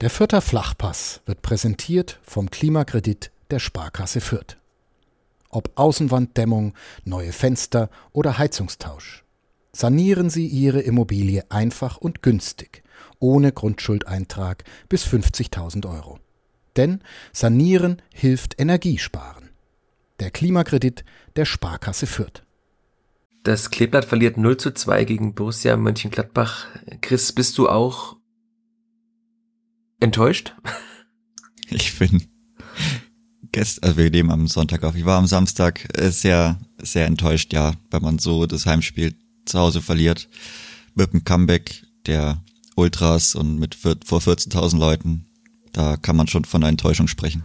Der Fürther Flachpass wird präsentiert vom Klimakredit der Sparkasse Fürth. Ob Außenwanddämmung, neue Fenster oder Heizungstausch. Sanieren Sie Ihre Immobilie einfach und günstig, ohne Grundschuldeintrag bis 50.000 Euro. Denn Sanieren hilft Energiesparen. Der Klimakredit der Sparkasse Fürth. Das Kleeblatt verliert 0 zu 2 gegen Borussia Mönchengladbach. Chris, bist du auch enttäuscht? Ich bin gestern, also wir nehmen am Sonntag auf. Ich war am Samstag äh, sehr, sehr enttäuscht, ja, weil man so das Heimspiel zu Hause verliert. Mit dem Comeback der Ultras und mit vor 14.000 Leuten. Da kann man schon von einer Enttäuschung sprechen.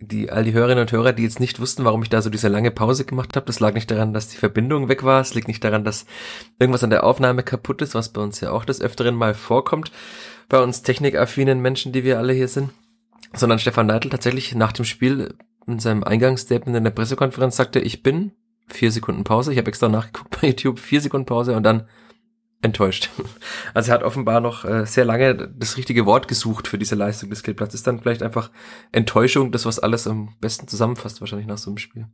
Die, all die Hörerinnen und Hörer, die jetzt nicht wussten, warum ich da so diese lange Pause gemacht habe, das lag nicht daran, dass die Verbindung weg war, es liegt nicht daran, dass irgendwas an der Aufnahme kaputt ist, was bei uns ja auch des Öfteren mal vorkommt, bei uns technikaffinen Menschen, die wir alle hier sind, sondern Stefan Neidl tatsächlich nach dem Spiel in seinem Eingangsstatement in der Pressekonferenz sagte, ich bin vier Sekunden Pause, ich habe extra nachgeguckt bei YouTube, vier Sekunden Pause und dann enttäuscht. Also er hat offenbar noch äh, sehr lange das richtige Wort gesucht für diese Leistung des Kleeblatts. Ist dann vielleicht einfach Enttäuschung, das was alles am besten zusammenfasst wahrscheinlich nach so einem Spiel.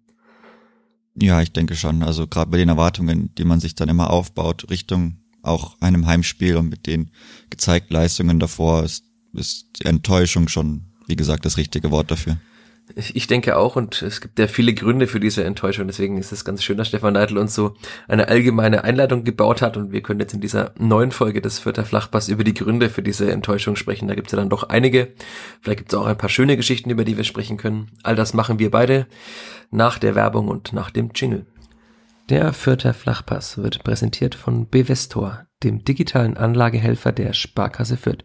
Ja, ich denke schon. Also gerade bei den Erwartungen, die man sich dann immer aufbaut, Richtung auch einem Heimspiel und mit den gezeigten Leistungen davor ist, ist Enttäuschung schon, wie gesagt, das richtige Wort dafür. Ich denke auch und es gibt ja viele Gründe für diese Enttäuschung. Deswegen ist es ganz schön, dass Stefan Neidl uns so eine allgemeine Einleitung gebaut hat und wir können jetzt in dieser neuen Folge des Vierter Flachpass über die Gründe für diese Enttäuschung sprechen. Da gibt es ja dann doch einige. Vielleicht gibt es auch ein paar schöne Geschichten, über die wir sprechen können. All das machen wir beide nach der Werbung und nach dem Jingle. Der Vierter Flachpass wird präsentiert von Bevestor, dem digitalen Anlagehelfer der Sparkasse Fürth.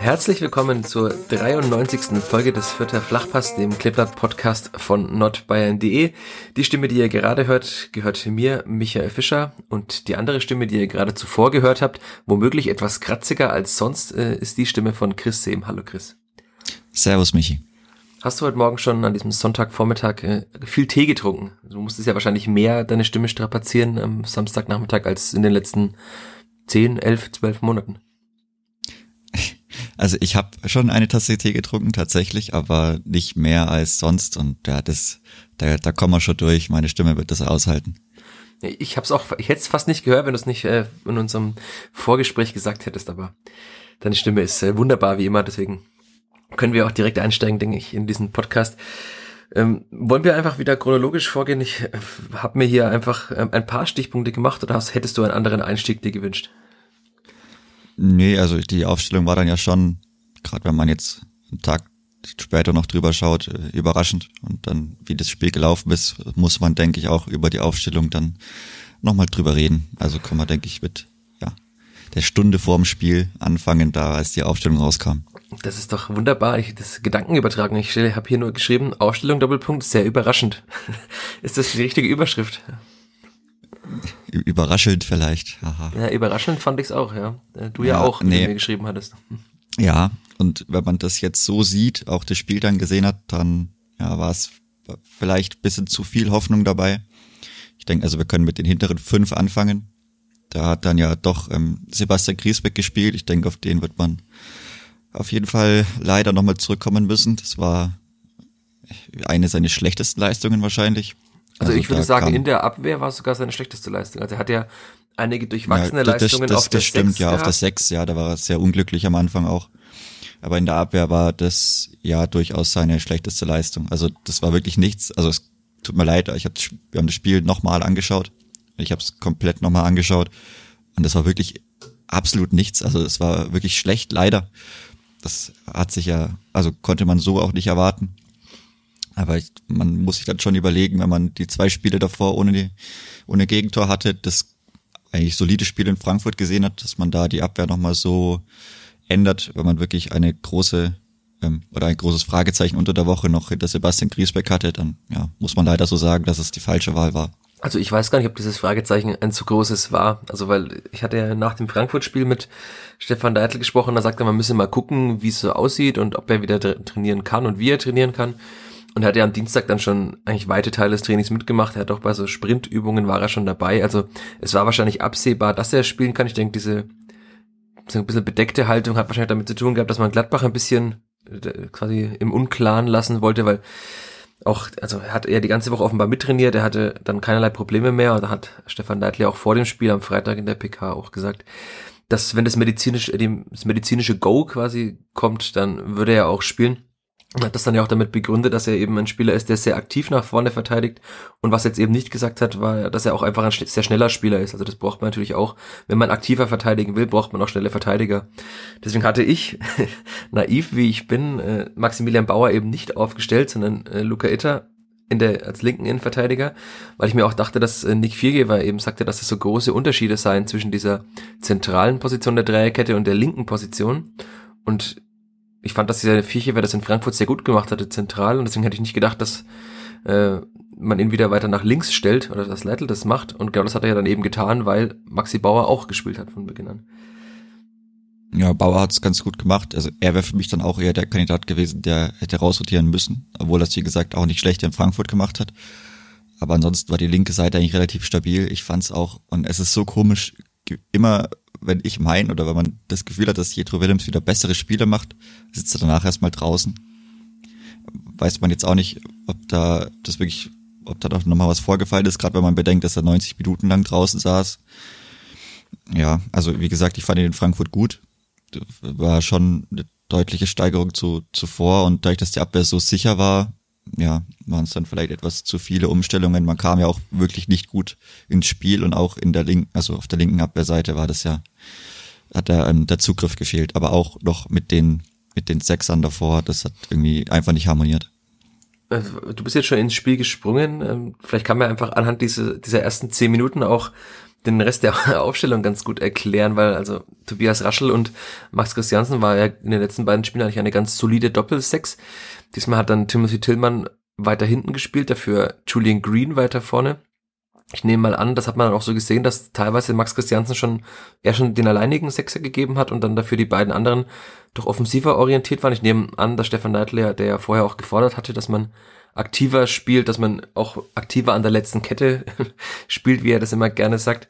Herzlich willkommen zur 93. Folge des Vierter Flachpass, dem Kleeblatt Podcast von nordbayern.de. Die Stimme, die ihr gerade hört, gehört mir, Michael Fischer. Und die andere Stimme, die ihr gerade zuvor gehört habt, womöglich etwas kratziger als sonst, äh, ist die Stimme von Chris Sehm. Hallo Chris. Servus Michi. Hast du heute Morgen schon an diesem Sonntagvormittag äh, viel Tee getrunken? Du musstest ja wahrscheinlich mehr deine Stimme strapazieren am Samstagnachmittag als in den letzten 10, 11, 12 Monaten. Also ich habe schon eine Tasse Tee getrunken tatsächlich, aber nicht mehr als sonst und ja, das, da, da kommen wir schon durch. Meine Stimme wird das aushalten. Ich habe es auch, ich hätte es fast nicht gehört, wenn du es nicht äh, in unserem Vorgespräch gesagt hättest, aber deine Stimme ist äh, wunderbar wie immer, deswegen können wir auch direkt einsteigen, denke ich, in diesen Podcast. Ähm, wollen wir einfach wieder chronologisch vorgehen? Ich äh, habe mir hier einfach ähm, ein paar Stichpunkte gemacht oder hast, hättest du einen anderen Einstieg dir gewünscht? Nee, also die Aufstellung war dann ja schon, gerade wenn man jetzt einen Tag später noch drüber schaut, äh, überraschend. Und dann, wie das Spiel gelaufen ist, muss man, denke ich, auch über die Aufstellung dann nochmal drüber reden. Also kann man, denke ich, mit ja, der Stunde vorm Spiel anfangen, da als die Aufstellung rauskam. Das ist doch wunderbar. Ich das Gedanken übertragen. Ich habe hier nur geschrieben, Aufstellung Doppelpunkt, sehr überraschend. ist das die richtige Überschrift? Überraschend vielleicht. Aha. Ja, überraschend fand ich es auch, ja. Äh, du ja, ja auch, wie nee. du mir geschrieben hattest. Ja, und wenn man das jetzt so sieht, auch das Spiel dann gesehen hat, dann ja, war es vielleicht bisschen zu viel Hoffnung dabei. Ich denke, also wir können mit den hinteren fünf anfangen. Da hat dann ja doch ähm, Sebastian Griesbeck gespielt. Ich denke, auf den wird man auf jeden Fall leider nochmal zurückkommen müssen. Das war eine seiner schlechtesten Leistungen wahrscheinlich. Also, also ich würde sagen, in der Abwehr war es sogar seine schlechteste Leistung. Also er hat ja einige durchwachsene ja, das, Leistungen das, auf der das stimmt, 6 ja, gehabt. auf der 6, ja, da war er sehr unglücklich am Anfang auch. Aber in der Abwehr war das ja durchaus seine schlechteste Leistung. Also das war wirklich nichts. Also es tut mir leid, ich hab, wir haben das Spiel nochmal angeschaut. Ich habe es komplett nochmal angeschaut. Und das war wirklich absolut nichts. Also es war wirklich schlecht, leider. Das hat sich ja, also konnte man so auch nicht erwarten. Aber ich, man muss sich dann schon überlegen, wenn man die zwei Spiele davor ohne, die, ohne Gegentor hatte, das eigentlich solide Spiel in Frankfurt gesehen hat, dass man da die Abwehr nochmal so ändert, wenn man wirklich eine große ähm, oder ein großes Fragezeichen unter der Woche noch hinter Sebastian Griesbeck hatte, dann ja, muss man leider so sagen, dass es die falsche Wahl war. Also ich weiß gar nicht, ob dieses Fragezeichen ein zu großes war. Also weil ich hatte ja nach dem Frankfurt-Spiel mit Stefan Deitel gesprochen, da sagte man müsse mal gucken, wie es so aussieht und ob er wieder trainieren kann und wie er trainieren kann. Und hat ja am Dienstag dann schon eigentlich weite Teile des Trainings mitgemacht. Er hat auch bei so Sprintübungen war er schon dabei. Also es war wahrscheinlich absehbar, dass er spielen kann. Ich denke, diese so ein bisschen bedeckte Haltung hat wahrscheinlich damit zu tun gehabt, dass man Gladbach ein bisschen äh, quasi im Unklaren lassen wollte, weil auch, also er hat er die ganze Woche offenbar mittrainiert, er hatte dann keinerlei Probleme mehr und da hat Stefan Neidli auch vor dem Spiel am Freitag in der PK auch gesagt, dass wenn das medizinische, das medizinische Go quasi kommt, dann würde er auch spielen. Und hat das dann ja auch damit begründet, dass er eben ein Spieler ist, der sehr aktiv nach vorne verteidigt. Und was jetzt eben nicht gesagt hat, war, dass er auch einfach ein sehr schneller Spieler ist. Also das braucht man natürlich auch. Wenn man aktiver verteidigen will, braucht man auch schnelle Verteidiger. Deswegen hatte ich, naiv wie ich bin, äh, Maximilian Bauer eben nicht aufgestellt, sondern äh, Luca Itter in der, als linken Innenverteidiger, weil ich mir auch dachte, dass äh, Nick Viergeber eben sagte, dass es so große Unterschiede seien zwischen dieser zentralen Position der Dreierkette und der linken Position. Und ich fand, dass dieser Vierchewer das in Frankfurt sehr gut gemacht hatte, zentral, und deswegen hätte ich nicht gedacht, dass äh, man ihn wieder weiter nach links stellt oder dass Leitl das macht. Und genau das hat er ja dann eben getan, weil Maxi Bauer auch gespielt hat von Beginn an. Ja, Bauer hat es ganz gut gemacht. Also er wäre für mich dann auch eher der Kandidat gewesen, der hätte rausrotieren müssen, obwohl es, wie gesagt, auch nicht schlecht in Frankfurt gemacht hat. Aber ansonsten war die linke Seite eigentlich relativ stabil. Ich fand es auch, und es ist so komisch, immer wenn ich mein oder wenn man das Gefühl hat, dass Jetro Willems wieder bessere Spiele macht, sitzt er danach erstmal draußen. Weiß man jetzt auch nicht, ob da das wirklich, ob da doch nochmal was vorgefallen ist, gerade wenn man bedenkt, dass er 90 Minuten lang draußen saß. Ja, also wie gesagt, ich fand ihn in Frankfurt gut. War schon eine deutliche Steigerung zu zuvor und dadurch, dass die Abwehr so sicher war, ja, waren es dann vielleicht etwas zu viele Umstellungen. Man kam ja auch wirklich nicht gut ins Spiel und auch in der linken, also auf der linken Abwehrseite war das ja, hat der, ähm, der Zugriff gefehlt, aber auch noch mit den, mit den Sechsern davor, das hat irgendwie einfach nicht harmoniert. Also, du bist jetzt schon ins Spiel gesprungen. Ähm, vielleicht kann man einfach anhand dieser, dieser ersten zehn Minuten auch den Rest der Aufstellung ganz gut erklären, weil also Tobias Raschel und Max Christiansen war ja in den letzten beiden Spielen eigentlich eine ganz solide Doppelsechs. Diesmal hat dann Timothy Tillman weiter hinten gespielt, dafür Julian Green weiter vorne. Ich nehme mal an, das hat man auch so gesehen, dass teilweise Max Christiansen schon eher schon den alleinigen Sechser gegeben hat und dann dafür die beiden anderen doch offensiver orientiert waren. Ich nehme an, dass Stefan Neidler, der ja vorher auch gefordert hatte, dass man aktiver spielt, dass man auch aktiver an der letzten Kette spielt, wie er das immer gerne sagt,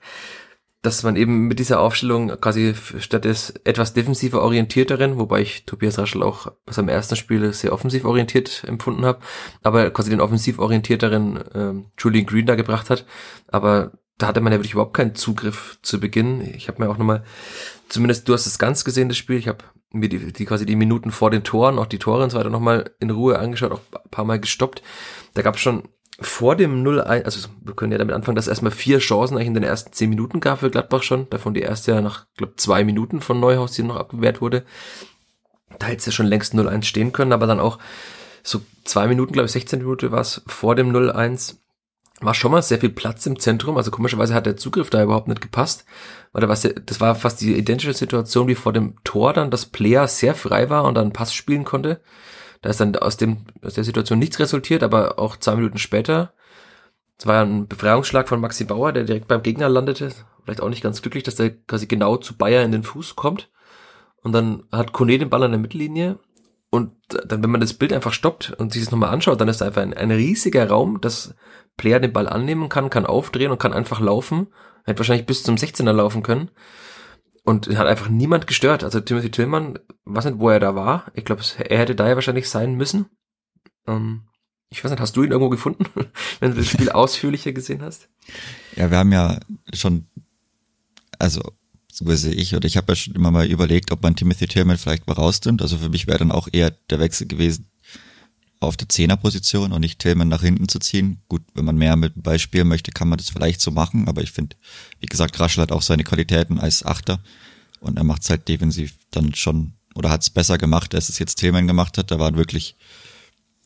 dass man eben mit dieser Aufstellung quasi statt des etwas defensiver orientierteren, wobei ich Tobias Raschel auch bei seinem ersten Spiel sehr offensiv orientiert empfunden habe, aber quasi den offensiv orientierteren ähm, Julian Green da gebracht hat. Aber da hatte man ja wirklich überhaupt keinen Zugriff zu Beginn. Ich habe mir auch nochmal, zumindest du hast es ganz gesehen, das Spiel, ich habe mir die, die quasi die Minuten vor den Toren, auch die Tore und so weiter nochmal in Ruhe angeschaut, auch ein paar Mal gestoppt. Da gab es schon vor dem 0-1, also wir können ja damit anfangen, dass erstmal vier Chancen eigentlich in den ersten zehn Minuten gab für Gladbach schon. Davon die erste ja nach, glaube zwei Minuten von Neuhaus, die noch abgewehrt wurde. Da hätte es ja schon längst 0-1 stehen können, aber dann auch so zwei Minuten, glaube ich, 16 Minuten war es vor dem 0-1 war schon mal sehr viel Platz im Zentrum. Also komischerweise hat der Zugriff da überhaupt nicht gepasst. Weil war das war fast die identische Situation wie vor dem Tor dann, dass Player sehr frei war und dann Pass spielen konnte. Da ist dann aus dem, aus der Situation nichts resultiert, aber auch zwei Minuten später. Es war ja ein Befreiungsschlag von Maxi Bauer, der direkt beim Gegner landete. Vielleicht auch nicht ganz glücklich, dass der quasi genau zu Bayer in den Fuß kommt. Und dann hat Kone den Ball an der Mittellinie. Und dann, wenn man das Bild einfach stoppt und sich das nochmal anschaut, dann ist da einfach ein, ein riesiger Raum, dass Player den Ball annehmen kann, kann aufdrehen und kann einfach laufen. Hätte wahrscheinlich bis zum 16er laufen können. Und hat einfach niemand gestört. Also Timothy Tillman, weiß nicht, wo er da war. Ich glaube, er hätte da ja wahrscheinlich sein müssen. Ähm, ich weiß nicht, hast du ihn irgendwo gefunden, wenn du das Spiel ausführlicher gesehen hast? Ja, wir haben ja schon, also so sehe ich, oder ich habe ja schon immer mal überlegt, ob man Timothy Tillman vielleicht mal rausnimmt. Also für mich wäre dann auch eher der Wechsel gewesen auf der Zehnerposition und nicht Tillman nach hinten zu ziehen. Gut, wenn man mehr mit Beispiel möchte, kann man das vielleicht so machen, aber ich finde, wie gesagt, Raschel hat auch seine Qualitäten als Achter und er macht es halt defensiv dann schon oder hat es besser gemacht, als es jetzt Tillman gemacht hat. Da waren wirklich,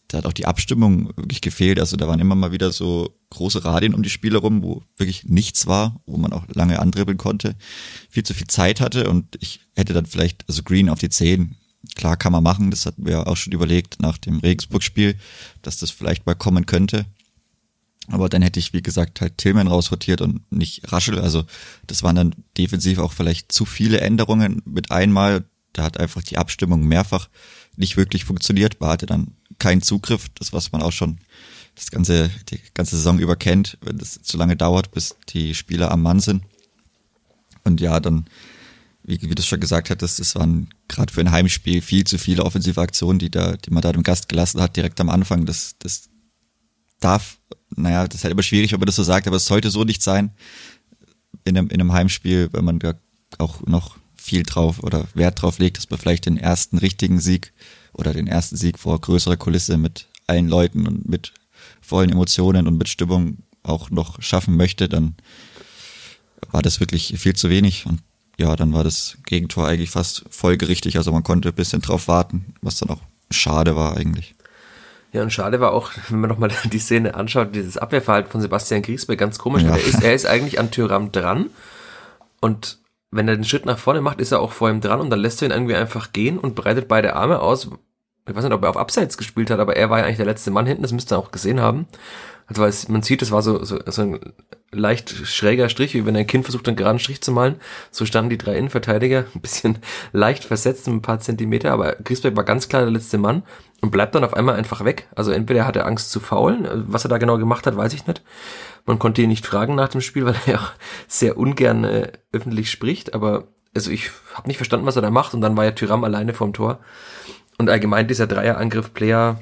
da hat auch die Abstimmung wirklich gefehlt. Also da waren immer mal wieder so große Radien um die Spieler rum, wo wirklich nichts war, wo man auch lange andribbeln konnte, viel zu viel Zeit hatte und ich hätte dann vielleicht, also Green auf die 10, klar kann man machen, das hatten wir auch schon überlegt nach dem Regensburg-Spiel, dass das vielleicht mal kommen könnte. Aber dann hätte ich, wie gesagt, halt Tillman rausrotiert und nicht Raschel. Also das waren dann defensiv auch vielleicht zu viele Änderungen mit einmal. Da hat einfach die Abstimmung mehrfach nicht wirklich funktioniert. Man hatte dann keinen Zugriff. Das, was man auch schon das ganze, die ganze Saison über kennt, wenn es zu lange dauert, bis die Spieler am Mann sind. Und ja, dann, wie, wie du schon gesagt hattest, das waren gerade für ein Heimspiel viel zu viele offensive Aktionen, die da, die man da dem Gast gelassen hat, direkt am Anfang. Das, das darf, naja, das ist halt immer schwierig, wenn man das so sagt, aber es sollte so nicht sein in einem, in einem Heimspiel, wenn man da auch noch viel drauf oder Wert drauf legt, dass man vielleicht den ersten richtigen Sieg oder den ersten Sieg vor größerer Kulisse mit allen Leuten und mit vollen Emotionen und mit Stimmung auch noch schaffen möchte, dann war das wirklich viel zu wenig. Und ja, dann war das Gegentor eigentlich fast folgerichtig. Also man konnte ein bisschen drauf warten, was dann auch schade war eigentlich. Ja, und schade war auch, wenn man nochmal die Szene anschaut, dieses Abwehrverhalten von Sebastian Griesbeck ganz komisch. Ja. Er, ist, er ist eigentlich an Tyram dran und wenn er den Schritt nach vorne macht, ist er auch vor ihm dran und dann lässt er ihn irgendwie einfach gehen und breitet beide Arme aus, ich weiß nicht, ob er auf Abseits gespielt hat, aber er war ja eigentlich der letzte Mann hinten, das müsste er auch gesehen haben. Also weil man sieht, es war so, so, so ein leicht schräger Strich, wie wenn ein Kind versucht, einen geraden Strich zu malen. So standen die drei Innenverteidiger, ein bisschen leicht versetzt, ein paar Zentimeter, aber Griesbeck war ganz klar der letzte Mann und bleibt dann auf einmal einfach weg. Also entweder hat er Angst zu faulen, was er da genau gemacht hat, weiß ich nicht. Man konnte ihn nicht fragen nach dem Spiel, weil er auch sehr ungern äh, öffentlich spricht, aber also ich habe nicht verstanden, was er da macht und dann war ja Tyram alleine vorm Tor. Und allgemein dieser Dreierangriff Player,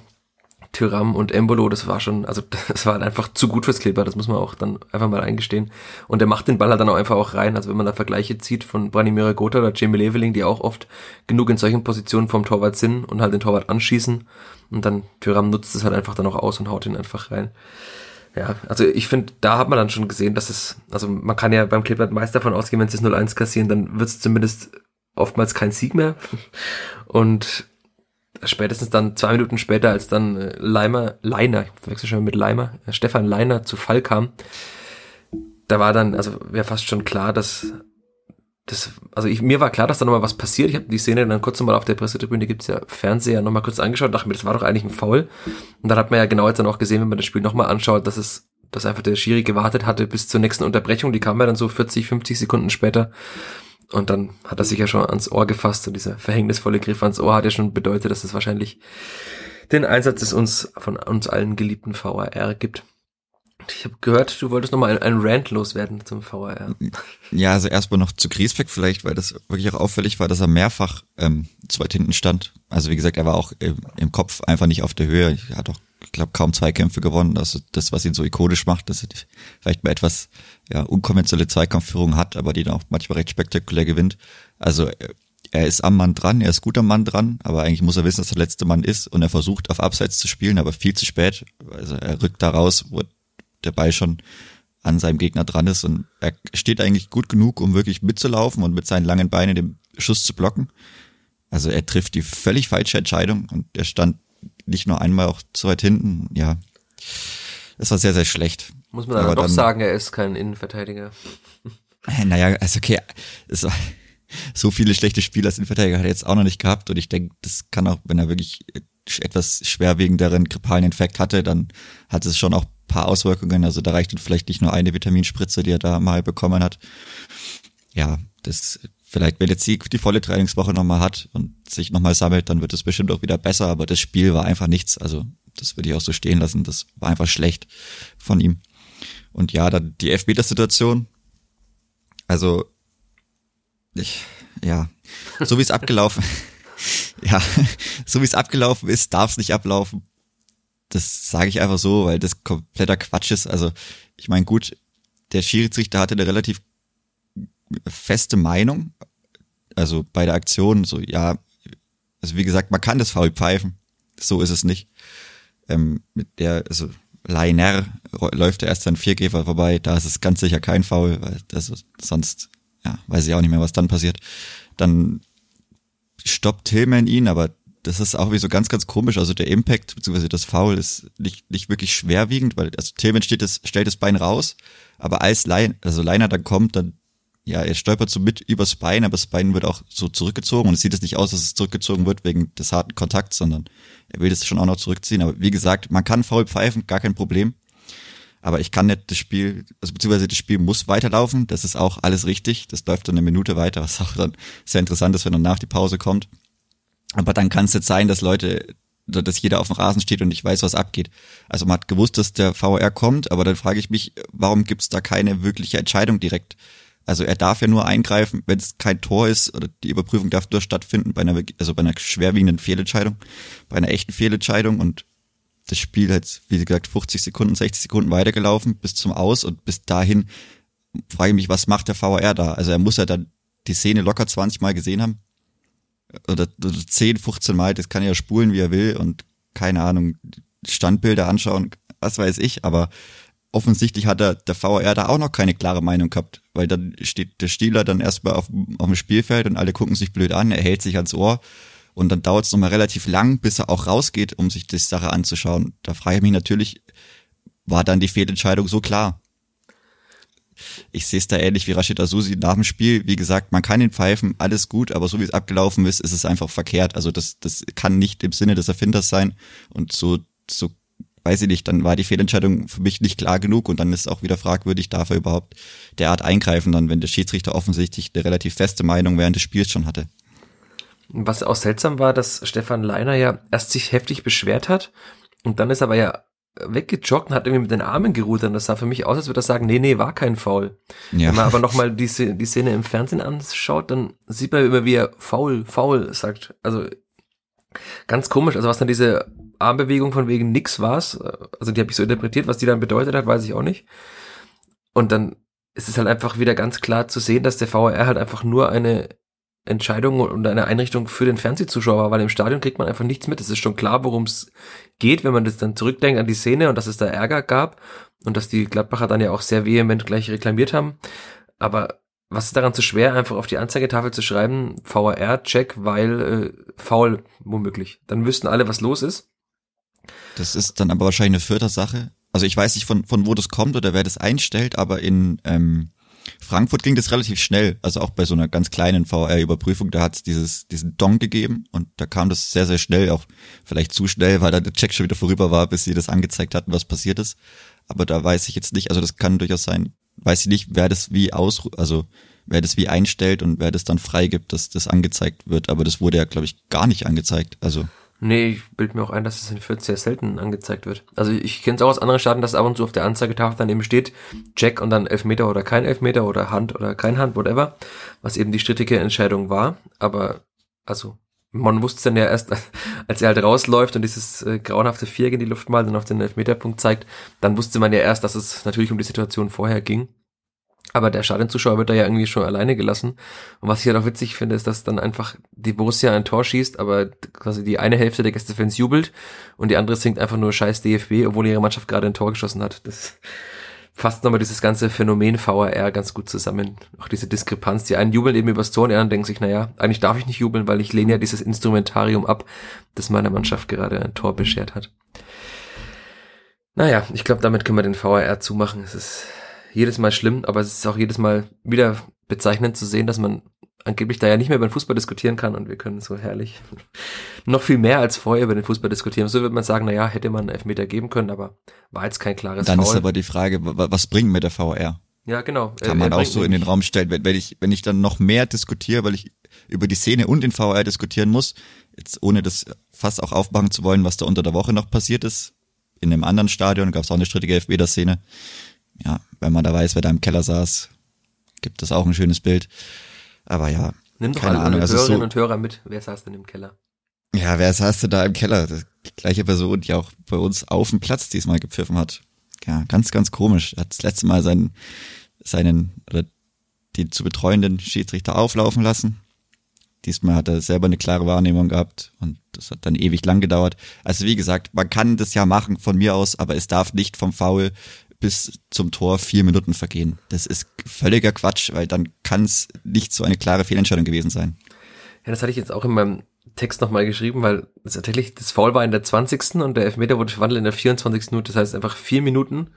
Tyram und Embolo, das war schon, also das war einfach zu gut fürs Kleber, das muss man auch dann einfach mal eingestehen. Und er macht den Ball halt dann auch einfach auch rein. Also wenn man da Vergleiche zieht von Branimir Gotha oder Jamie Leveling, die auch oft genug in solchen Positionen vom Torwart sind und halt den Torwart anschießen. Und dann Tyram nutzt es halt einfach dann auch aus und haut ihn einfach rein. Ja, also ich finde, da hat man dann schon gesehen, dass es, also man kann ja beim Kleeblatt meist davon ausgehen, wenn sie es 0-1 kassieren, dann wird es zumindest oftmals kein Sieg mehr. Und spätestens dann zwei Minuten später, als dann äh, Leimer, Leiner, ich wechsle schon mit Leimer, äh, Stefan Leiner zu Fall kam, da war dann, also wäre fast schon klar, dass das, also ich, mir war klar, dass da nochmal was passiert. Ich habe die Szene dann kurz nochmal auf der Pressetribüne, gibt's ja Fernseher, nochmal kurz angeschaut, dachte mir, das war doch eigentlich ein Foul. Und dann hat man ja genau jetzt dann auch gesehen, wenn man das Spiel nochmal anschaut, dass es, dass einfach der Schiri gewartet hatte bis zur nächsten Unterbrechung. Die kam ja dann so 40, 50 Sekunden später. Und dann hat er sich ja schon ans Ohr gefasst und dieser verhängnisvolle Griff ans Ohr hat ja schon bedeutet, dass es wahrscheinlich den Einsatz des uns von uns allen geliebten VAR gibt. Ich habe gehört, du wolltest nochmal ein, ein Rant loswerden zum VAR. Ja, also erstmal noch zu Griesbeck vielleicht, weil das wirklich auch auffällig war, dass er mehrfach ähm, zu weit hinten stand. Also wie gesagt, er war auch im, im Kopf einfach nicht auf der Höhe. Er hat auch, ich glaube, kaum Zweikämpfe gewonnen. Also das, was ihn so ikonisch macht, dass er vielleicht mal etwas ja, unkonventionelle Zweikampfführung hat, aber die dann auch manchmal recht spektakulär gewinnt. Also äh, er ist am Mann dran, er ist gut am Mann dran, aber eigentlich muss er wissen, dass er der letzte Mann ist und er versucht auf Abseits zu spielen, aber viel zu spät. Also er rückt da raus, wo der Ball schon an seinem Gegner dran ist und er steht eigentlich gut genug, um wirklich mitzulaufen und mit seinen langen Beinen den Schuss zu blocken. Also er trifft die völlig falsche Entscheidung und er stand nicht nur einmal auch zu weit hinten. Ja, das war sehr, sehr schlecht. Muss man aber doch dann, sagen, er ist kein Innenverteidiger. Naja, also okay, es war, so viele schlechte Spiele als Innenverteidiger hat er jetzt auch noch nicht gehabt und ich denke, das kann auch, wenn er wirklich etwas schwerwiegenderen grippalen Infekt hatte, dann hat es schon auch paar Auswirkungen. Also da reicht vielleicht nicht nur eine Vitaminspritze, die er da mal bekommen hat. Ja, das vielleicht, wenn jetzt die, die volle Trainingswoche nochmal hat und sich nochmal sammelt, dann wird es bestimmt auch wieder besser. Aber das Spiel war einfach nichts. Also das würde ich auch so stehen lassen. Das war einfach schlecht von ihm. Und ja, dann die Elfmeter-Situation. Also ich, ja, so wie es abgelaufen, ja, so wie es abgelaufen ist, darf es nicht ablaufen das sage ich einfach so, weil das kompletter Quatsch ist. Also ich meine, gut, der Schiedsrichter hatte eine relativ feste Meinung. Also bei der Aktion, so ja, also wie gesagt, man kann das faul pfeifen. So ist es nicht. Ähm, mit der, also Leiner läuft er erst an Viergeber vorbei, da ist es ganz sicher kein Foul, weil das sonst, ja, weiß ich auch nicht mehr, was dann passiert. Dann stoppt Tillman ihn, aber das ist auch wie so ganz, ganz komisch. Also der Impact beziehungsweise das Foul ist nicht, nicht wirklich schwerwiegend, weil also Tillman steht das, stellt das Bein raus, aber als Lein, also Leiner dann kommt, dann ja, er stolpert so mit übers Bein, aber das Bein wird auch so zurückgezogen und es sieht es nicht aus, dass es zurückgezogen wird wegen des harten Kontakts, sondern er will das schon auch noch zurückziehen. Aber wie gesagt, man kann faul pfeifen, gar kein Problem. Aber ich kann nicht das Spiel, also beziehungsweise das Spiel muss weiterlaufen, das ist auch alles richtig. Das läuft dann eine Minute weiter, was auch dann sehr interessant ist, wenn danach die Pause kommt. Aber dann kann es jetzt sein, dass Leute, dass jeder auf dem Rasen steht und nicht weiß, was abgeht. Also man hat gewusst, dass der VR kommt, aber dann frage ich mich, warum gibt es da keine wirkliche Entscheidung direkt? Also er darf ja nur eingreifen, wenn es kein Tor ist oder die Überprüfung darf nur stattfinden bei einer, also bei einer schwerwiegenden Fehlentscheidung, bei einer echten Fehlentscheidung und das Spiel hat, wie gesagt, 50 Sekunden, 60 Sekunden weitergelaufen bis zum Aus und bis dahin frage ich mich, was macht der VR da? Also er muss ja dann die Szene locker 20 Mal gesehen haben oder, oder 10, 15 Mal, das kann er ja spulen, wie er will und keine Ahnung, Standbilder anschauen, was weiß ich, aber offensichtlich hat der, der VR da auch noch keine klare Meinung gehabt, weil dann steht der Stieler dann erstmal auf, auf dem Spielfeld und alle gucken sich blöd an, er hält sich ans Ohr und dann dauert es nochmal relativ lang, bis er auch rausgeht, um sich die Sache anzuschauen. Da frage ich mich natürlich, war dann die Fehlentscheidung so klar? Ich sehe es da ähnlich wie Rashid Azusi nach dem Spiel. Wie gesagt, man kann ihn pfeifen, alles gut, aber so wie es abgelaufen ist, ist es einfach verkehrt. Also das, das kann nicht im Sinne des Erfinders sein. Und so, so weiß ich nicht, dann war die Fehlentscheidung für mich nicht klar genug und dann ist auch wieder fragwürdig, darf er überhaupt derart eingreifen, dann wenn der Schiedsrichter offensichtlich eine relativ feste Meinung während des Spiels schon hatte. Was auch seltsam war, dass Stefan Leiner ja erst sich heftig beschwert hat und dann ist aber ja weggejoggt und hat irgendwie mit den Armen geruht und das sah für mich aus, als würde er sagen, nee, nee, war kein Foul. Ja. Wenn man aber nochmal die, die Szene im Fernsehen anschaut, dann sieht man immer, wie er faul, faul sagt. Also ganz komisch, also was dann diese Armbewegung von wegen nix war's, also die habe ich so interpretiert, was die dann bedeutet hat, weiß ich auch nicht. Und dann ist es halt einfach wieder ganz klar zu sehen, dass der VR halt einfach nur eine Entscheidung und eine Einrichtung für den Fernsehzuschauer war, weil im Stadion kriegt man einfach nichts mit. Es ist schon klar, worum es geht, wenn man das dann zurückdenkt an die Szene und dass es da Ärger gab und dass die Gladbacher dann ja auch sehr vehement gleich reklamiert haben. Aber was ist daran zu schwer, einfach auf die Anzeigetafel zu schreiben, VAR-Check, weil äh, faul womöglich. Dann wüssten alle, was los ist. Das ist dann aber wahrscheinlich eine vierte Sache. Also ich weiß nicht, von, von wo das kommt oder wer das einstellt, aber in ähm, Frankfurt ging das relativ schnell. Also auch bei so einer ganz kleinen VR-Überprüfung, da hat es diesen Dong gegeben und da kam das sehr, sehr schnell, auch vielleicht zu schnell, weil da der Check schon wieder vorüber war, bis sie das angezeigt hatten, was passiert ist. Aber da weiß ich jetzt nicht, also das kann durchaus sein, weiß ich nicht, wer das wie aus, also wer das wie einstellt und wer das dann freigibt, dass das angezeigt wird. Aber das wurde ja, glaube ich, gar nicht angezeigt. Also Nee, ich bild mir auch ein, dass es in Fürth sehr selten angezeigt wird. Also ich kenne es auch aus anderen Staaten, dass ab und zu auf der Anzeigetafel dann eben steht, Check und dann Elfmeter oder kein Elfmeter oder Hand oder kein Hand, whatever, was eben die strittige Entscheidung war. Aber also man wusste dann ja erst, als er halt rausläuft und dieses äh, grauenhafte Viereck in die Luft malt und auf den Elfmeterpunkt zeigt, dann wusste man ja erst, dass es natürlich um die Situation vorher ging. Aber der Stadionzuschauer wird da ja irgendwie schon alleine gelassen. Und was ich halt auch witzig finde, ist, dass dann einfach die Borussia ein Tor schießt, aber quasi die eine Hälfte der Gästefans jubelt und die andere singt einfach nur scheiß DFB, obwohl ihre Mannschaft gerade ein Tor geschossen hat. Das fasst nochmal dieses ganze Phänomen VAR ganz gut zusammen. Auch diese Diskrepanz. Die einen jubeln eben übers Tor und die anderen denken sich, naja, eigentlich darf ich nicht jubeln, weil ich lehne ja dieses Instrumentarium ab, das meiner Mannschaft gerade ein Tor beschert hat. Naja, ich glaube, damit können wir den VAR zumachen. Es ist jedes Mal schlimm, aber es ist auch jedes Mal wieder bezeichnend zu sehen, dass man angeblich da ja nicht mehr über den Fußball diskutieren kann und wir können so herrlich noch viel mehr als vorher über den Fußball diskutieren. So würde man sagen, naja, hätte man einen Elfmeter geben können, aber war jetzt kein klares Dann Foul. ist aber die Frage, was bringt mir der VR? Ja, genau. Kann man auch so in den Raum stellen. Wenn, wenn ich, wenn ich dann noch mehr diskutiere, weil ich über die Szene und den VR diskutieren muss, jetzt ohne das fast auch aufmachen zu wollen, was da unter der Woche noch passiert ist, in einem anderen Stadion gab es auch eine strittige Elfmeter-Szene, ja, wenn man da weiß, wer da im Keller saß, gibt das auch ein schönes Bild. Aber ja, Nimm doch keine alle Ahnung. Also Hörerinnen so, und Hörer mit. Wer saß denn im Keller? Ja, wer saß denn da im Keller? Die gleiche Person, die auch bei uns auf dem Platz diesmal gepfiffen hat. Ja, ganz, ganz komisch. Er hat das letzte Mal seinen, seinen, oder den zu betreuenden Schiedsrichter auflaufen lassen. Diesmal hat er selber eine klare Wahrnehmung gehabt und das hat dann ewig lang gedauert. Also wie gesagt, man kann das ja machen von mir aus, aber es darf nicht vom Foul bis zum Tor vier Minuten vergehen. Das ist völliger Quatsch, weil dann kann es nicht so eine klare Fehlentscheidung gewesen sein. Ja, das hatte ich jetzt auch in meinem Text nochmal geschrieben, weil das tatsächlich das Foul war in der 20. und der Elfmeter wurde verwandelt in der 24. Minute. Das heißt einfach vier Minuten,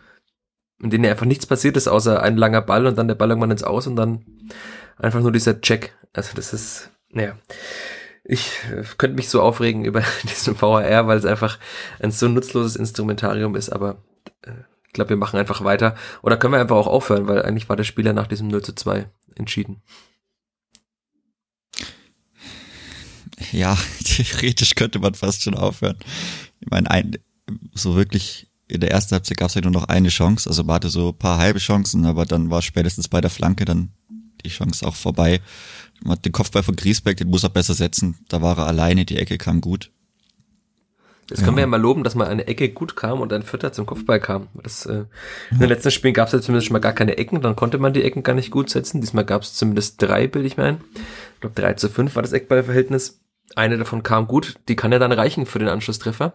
in denen einfach nichts passiert ist, außer ein langer Ball und dann der Ball irgendwann ins Aus und dann einfach nur dieser Check. Also das ist, naja. Ich äh, könnte mich so aufregen über diesen VAR, weil es einfach ein so nutzloses Instrumentarium ist, aber äh, ich glaube, wir machen einfach weiter. Oder können wir einfach auch aufhören, weil eigentlich war der Spieler nach diesem 0 zu 2 entschieden. Ja, theoretisch könnte man fast schon aufhören. Ich meine, ein, so wirklich in der ersten Halbzeit gab es ja nur noch eine Chance, also man hatte so ein paar halbe Chancen, aber dann war spätestens bei der Flanke dann die Chance auch vorbei. Man hat den Kopfball von Griesbeck, den muss er besser setzen. Da war er alleine, die Ecke kam gut. Das können ja. wir ja mal loben, dass mal eine Ecke gut kam und ein Vierter zum Kopfball kam. Das, äh, in den letzten Spielen gab es ja zumindest schon mal gar keine Ecken, dann konnte man die Ecken gar nicht gut setzen. Diesmal gab es zumindest drei, bilde ich mir ein. Ich glaube, drei zu fünf war das Eckballverhältnis. Eine davon kam gut, die kann ja dann reichen für den Anschlusstreffer.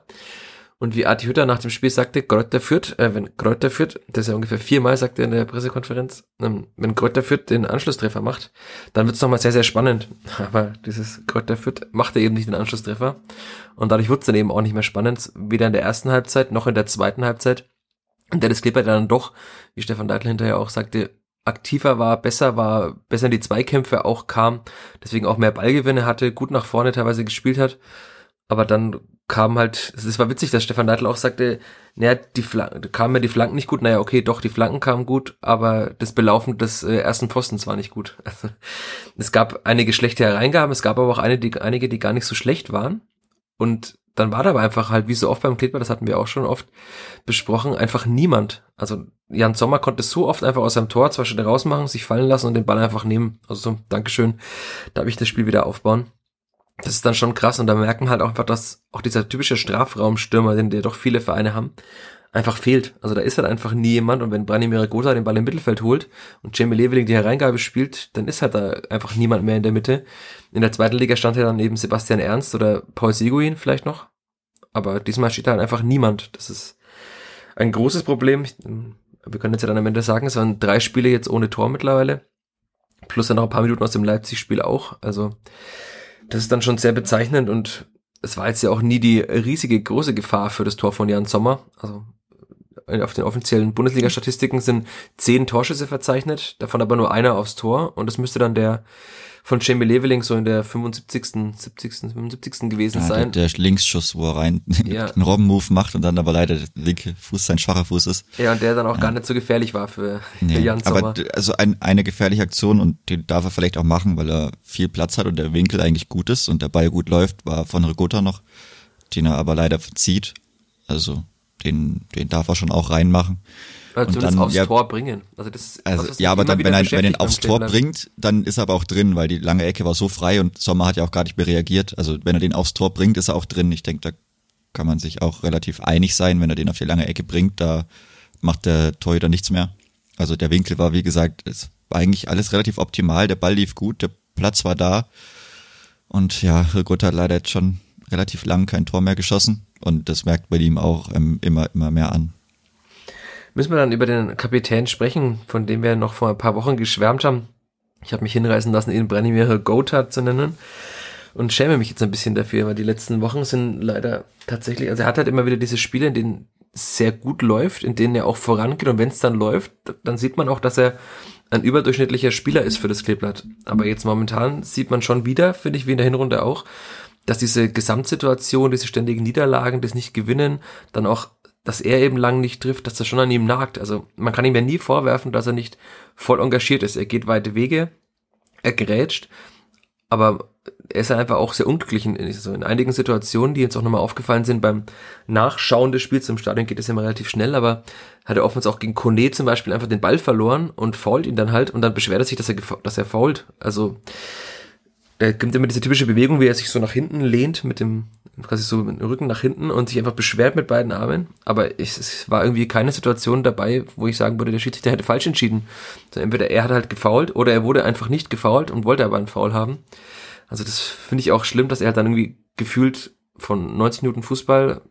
Und wie Ati Hütter nach dem Spiel sagte, Kräuter führt, äh, wenn Kräuter führt, das ist ja ungefähr viermal, sagte er in der Pressekonferenz, ähm, wenn Kräuter führt den Anschlusstreffer macht, dann wird's nochmal sehr, sehr spannend. Aber dieses Kräuter führt macht er eben nicht den Anschlusstreffer. Und dadurch wird's dann eben auch nicht mehr spannend, weder in der ersten Halbzeit noch in der zweiten Halbzeit. Und der Kleber dann doch, wie Stefan Deitl hinterher auch sagte, aktiver war, besser war, besser in die Zweikämpfe auch kam, deswegen auch mehr Ballgewinne hatte, gut nach vorne teilweise gespielt hat. Aber dann kam halt, es war witzig, dass Stefan Neidl auch sagte, naja, die Flanken, kamen mir die Flanken nicht gut, naja, okay, doch, die Flanken kamen gut, aber das Belaufen des äh, ersten Postens war nicht gut. Also, es gab einige schlechte Hereingaben, es gab aber auch eine, die, einige, die gar nicht so schlecht waren. Und dann war da aber einfach halt, wie so oft beim Kleber, das hatten wir auch schon oft besprochen, einfach niemand. Also Jan Sommer konnte so oft einfach aus seinem Tor zwei Schritte rausmachen, sich fallen lassen und den Ball einfach nehmen. Also so, Dankeschön, darf ich das Spiel wieder aufbauen das ist dann schon krass und da merken halt auch einfach, dass auch dieser typische Strafraumstürmer, den ja doch viele Vereine haben, einfach fehlt. Also da ist halt einfach nie jemand und wenn Branimir Gotha den Ball im Mittelfeld holt und Jamie Leveling die Hereingabe spielt, dann ist halt da einfach niemand mehr in der Mitte. In der zweiten Liga stand ja dann eben Sebastian Ernst oder Paul Seguin vielleicht noch, aber diesmal steht da halt einfach niemand. Das ist ein großes Problem. Wir können jetzt ja dann am Ende sagen, es waren drei Spiele jetzt ohne Tor mittlerweile, plus dann noch ein paar Minuten aus dem Leipzig-Spiel auch. Also das ist dann schon sehr bezeichnend und es war jetzt ja auch nie die riesige große Gefahr für das Tor von Jan Sommer. Also auf den offiziellen Bundesliga-Statistiken sind zehn Torschüsse verzeichnet, davon aber nur einer aufs Tor und das müsste dann der von Jamie Leveling so in der 75., 70., 75. gewesen ja, sein. Der, der Linksschuss, wo er rein ja. einen Robben-Move macht und dann aber leider der linke Fuß sein schwacher Fuß ist. Ja, und der dann auch ja. gar nicht so gefährlich war für, nee, für Jan Sommer. Aber also ein, eine gefährliche Aktion und die darf er vielleicht auch machen, weil er viel Platz hat und der Winkel eigentlich gut ist und der Ball gut läuft, war von Rigotta noch, den er aber leider verzieht. Also den, den darf er schon auch reinmachen. Oder und dann, aufs ja, Tor bringen. Also, das, also ja, aber dann, wenn er, wenn ihn aufs Tor bringt, dann ist er aber auch drin, weil die lange Ecke war so frei und Sommer hat ja auch gar nicht mehr reagiert. Also wenn er den aufs Tor bringt, ist er auch drin. Ich denke, da kann man sich auch relativ einig sein, wenn er den auf die lange Ecke bringt, da macht der Torhüter nichts mehr. Also der Winkel war, wie gesagt, es war eigentlich alles relativ optimal. Der Ball lief gut, der Platz war da. Und ja, Rigot hat leider jetzt schon relativ lang kein Tor mehr geschossen. Und das merkt bei ihm auch ähm, immer, immer mehr an. Müssen wir dann über den Kapitän sprechen, von dem wir noch vor ein paar Wochen geschwärmt haben. Ich habe mich hinreißen lassen, ihn Branimir Gotthard zu nennen und schäme mich jetzt ein bisschen dafür, weil die letzten Wochen sind leider tatsächlich, also er hat halt immer wieder diese Spiele, in denen sehr gut läuft, in denen er auch vorangeht und wenn es dann läuft, dann sieht man auch, dass er ein überdurchschnittlicher Spieler ist für das Kleeblatt. Aber jetzt momentan sieht man schon wieder, finde ich, wie in der Hinrunde auch, dass diese Gesamtsituation, diese ständigen Niederlagen, das Nicht-Gewinnen, dann auch dass er eben lang nicht trifft, dass das schon an ihm nagt. Also man kann ihm ja nie vorwerfen, dass er nicht voll engagiert ist. Er geht weite Wege, er grätscht, aber er ist einfach auch sehr unglücklich in, in, in einigen Situationen, die jetzt auch nochmal aufgefallen sind beim Nachschauen des Spiels. Im Stadion geht es immer relativ schnell, aber hat er oftmals auch gegen Kone zum Beispiel einfach den Ball verloren und fault ihn dann halt und dann beschwert er sich, dass er, dass er fault. Also er gibt immer diese typische Bewegung, wie er sich so nach hinten lehnt mit dem quasi so mit dem Rücken nach hinten und sich einfach beschwert mit beiden Armen. Aber ich, es war irgendwie keine Situation dabei, wo ich sagen würde, der Schiedsrichter hätte falsch entschieden. Also entweder er hat halt gefault oder er wurde einfach nicht gefault und wollte aber einen Foul haben. Also das finde ich auch schlimm, dass er dann irgendwie gefühlt von 90 Minuten Fußball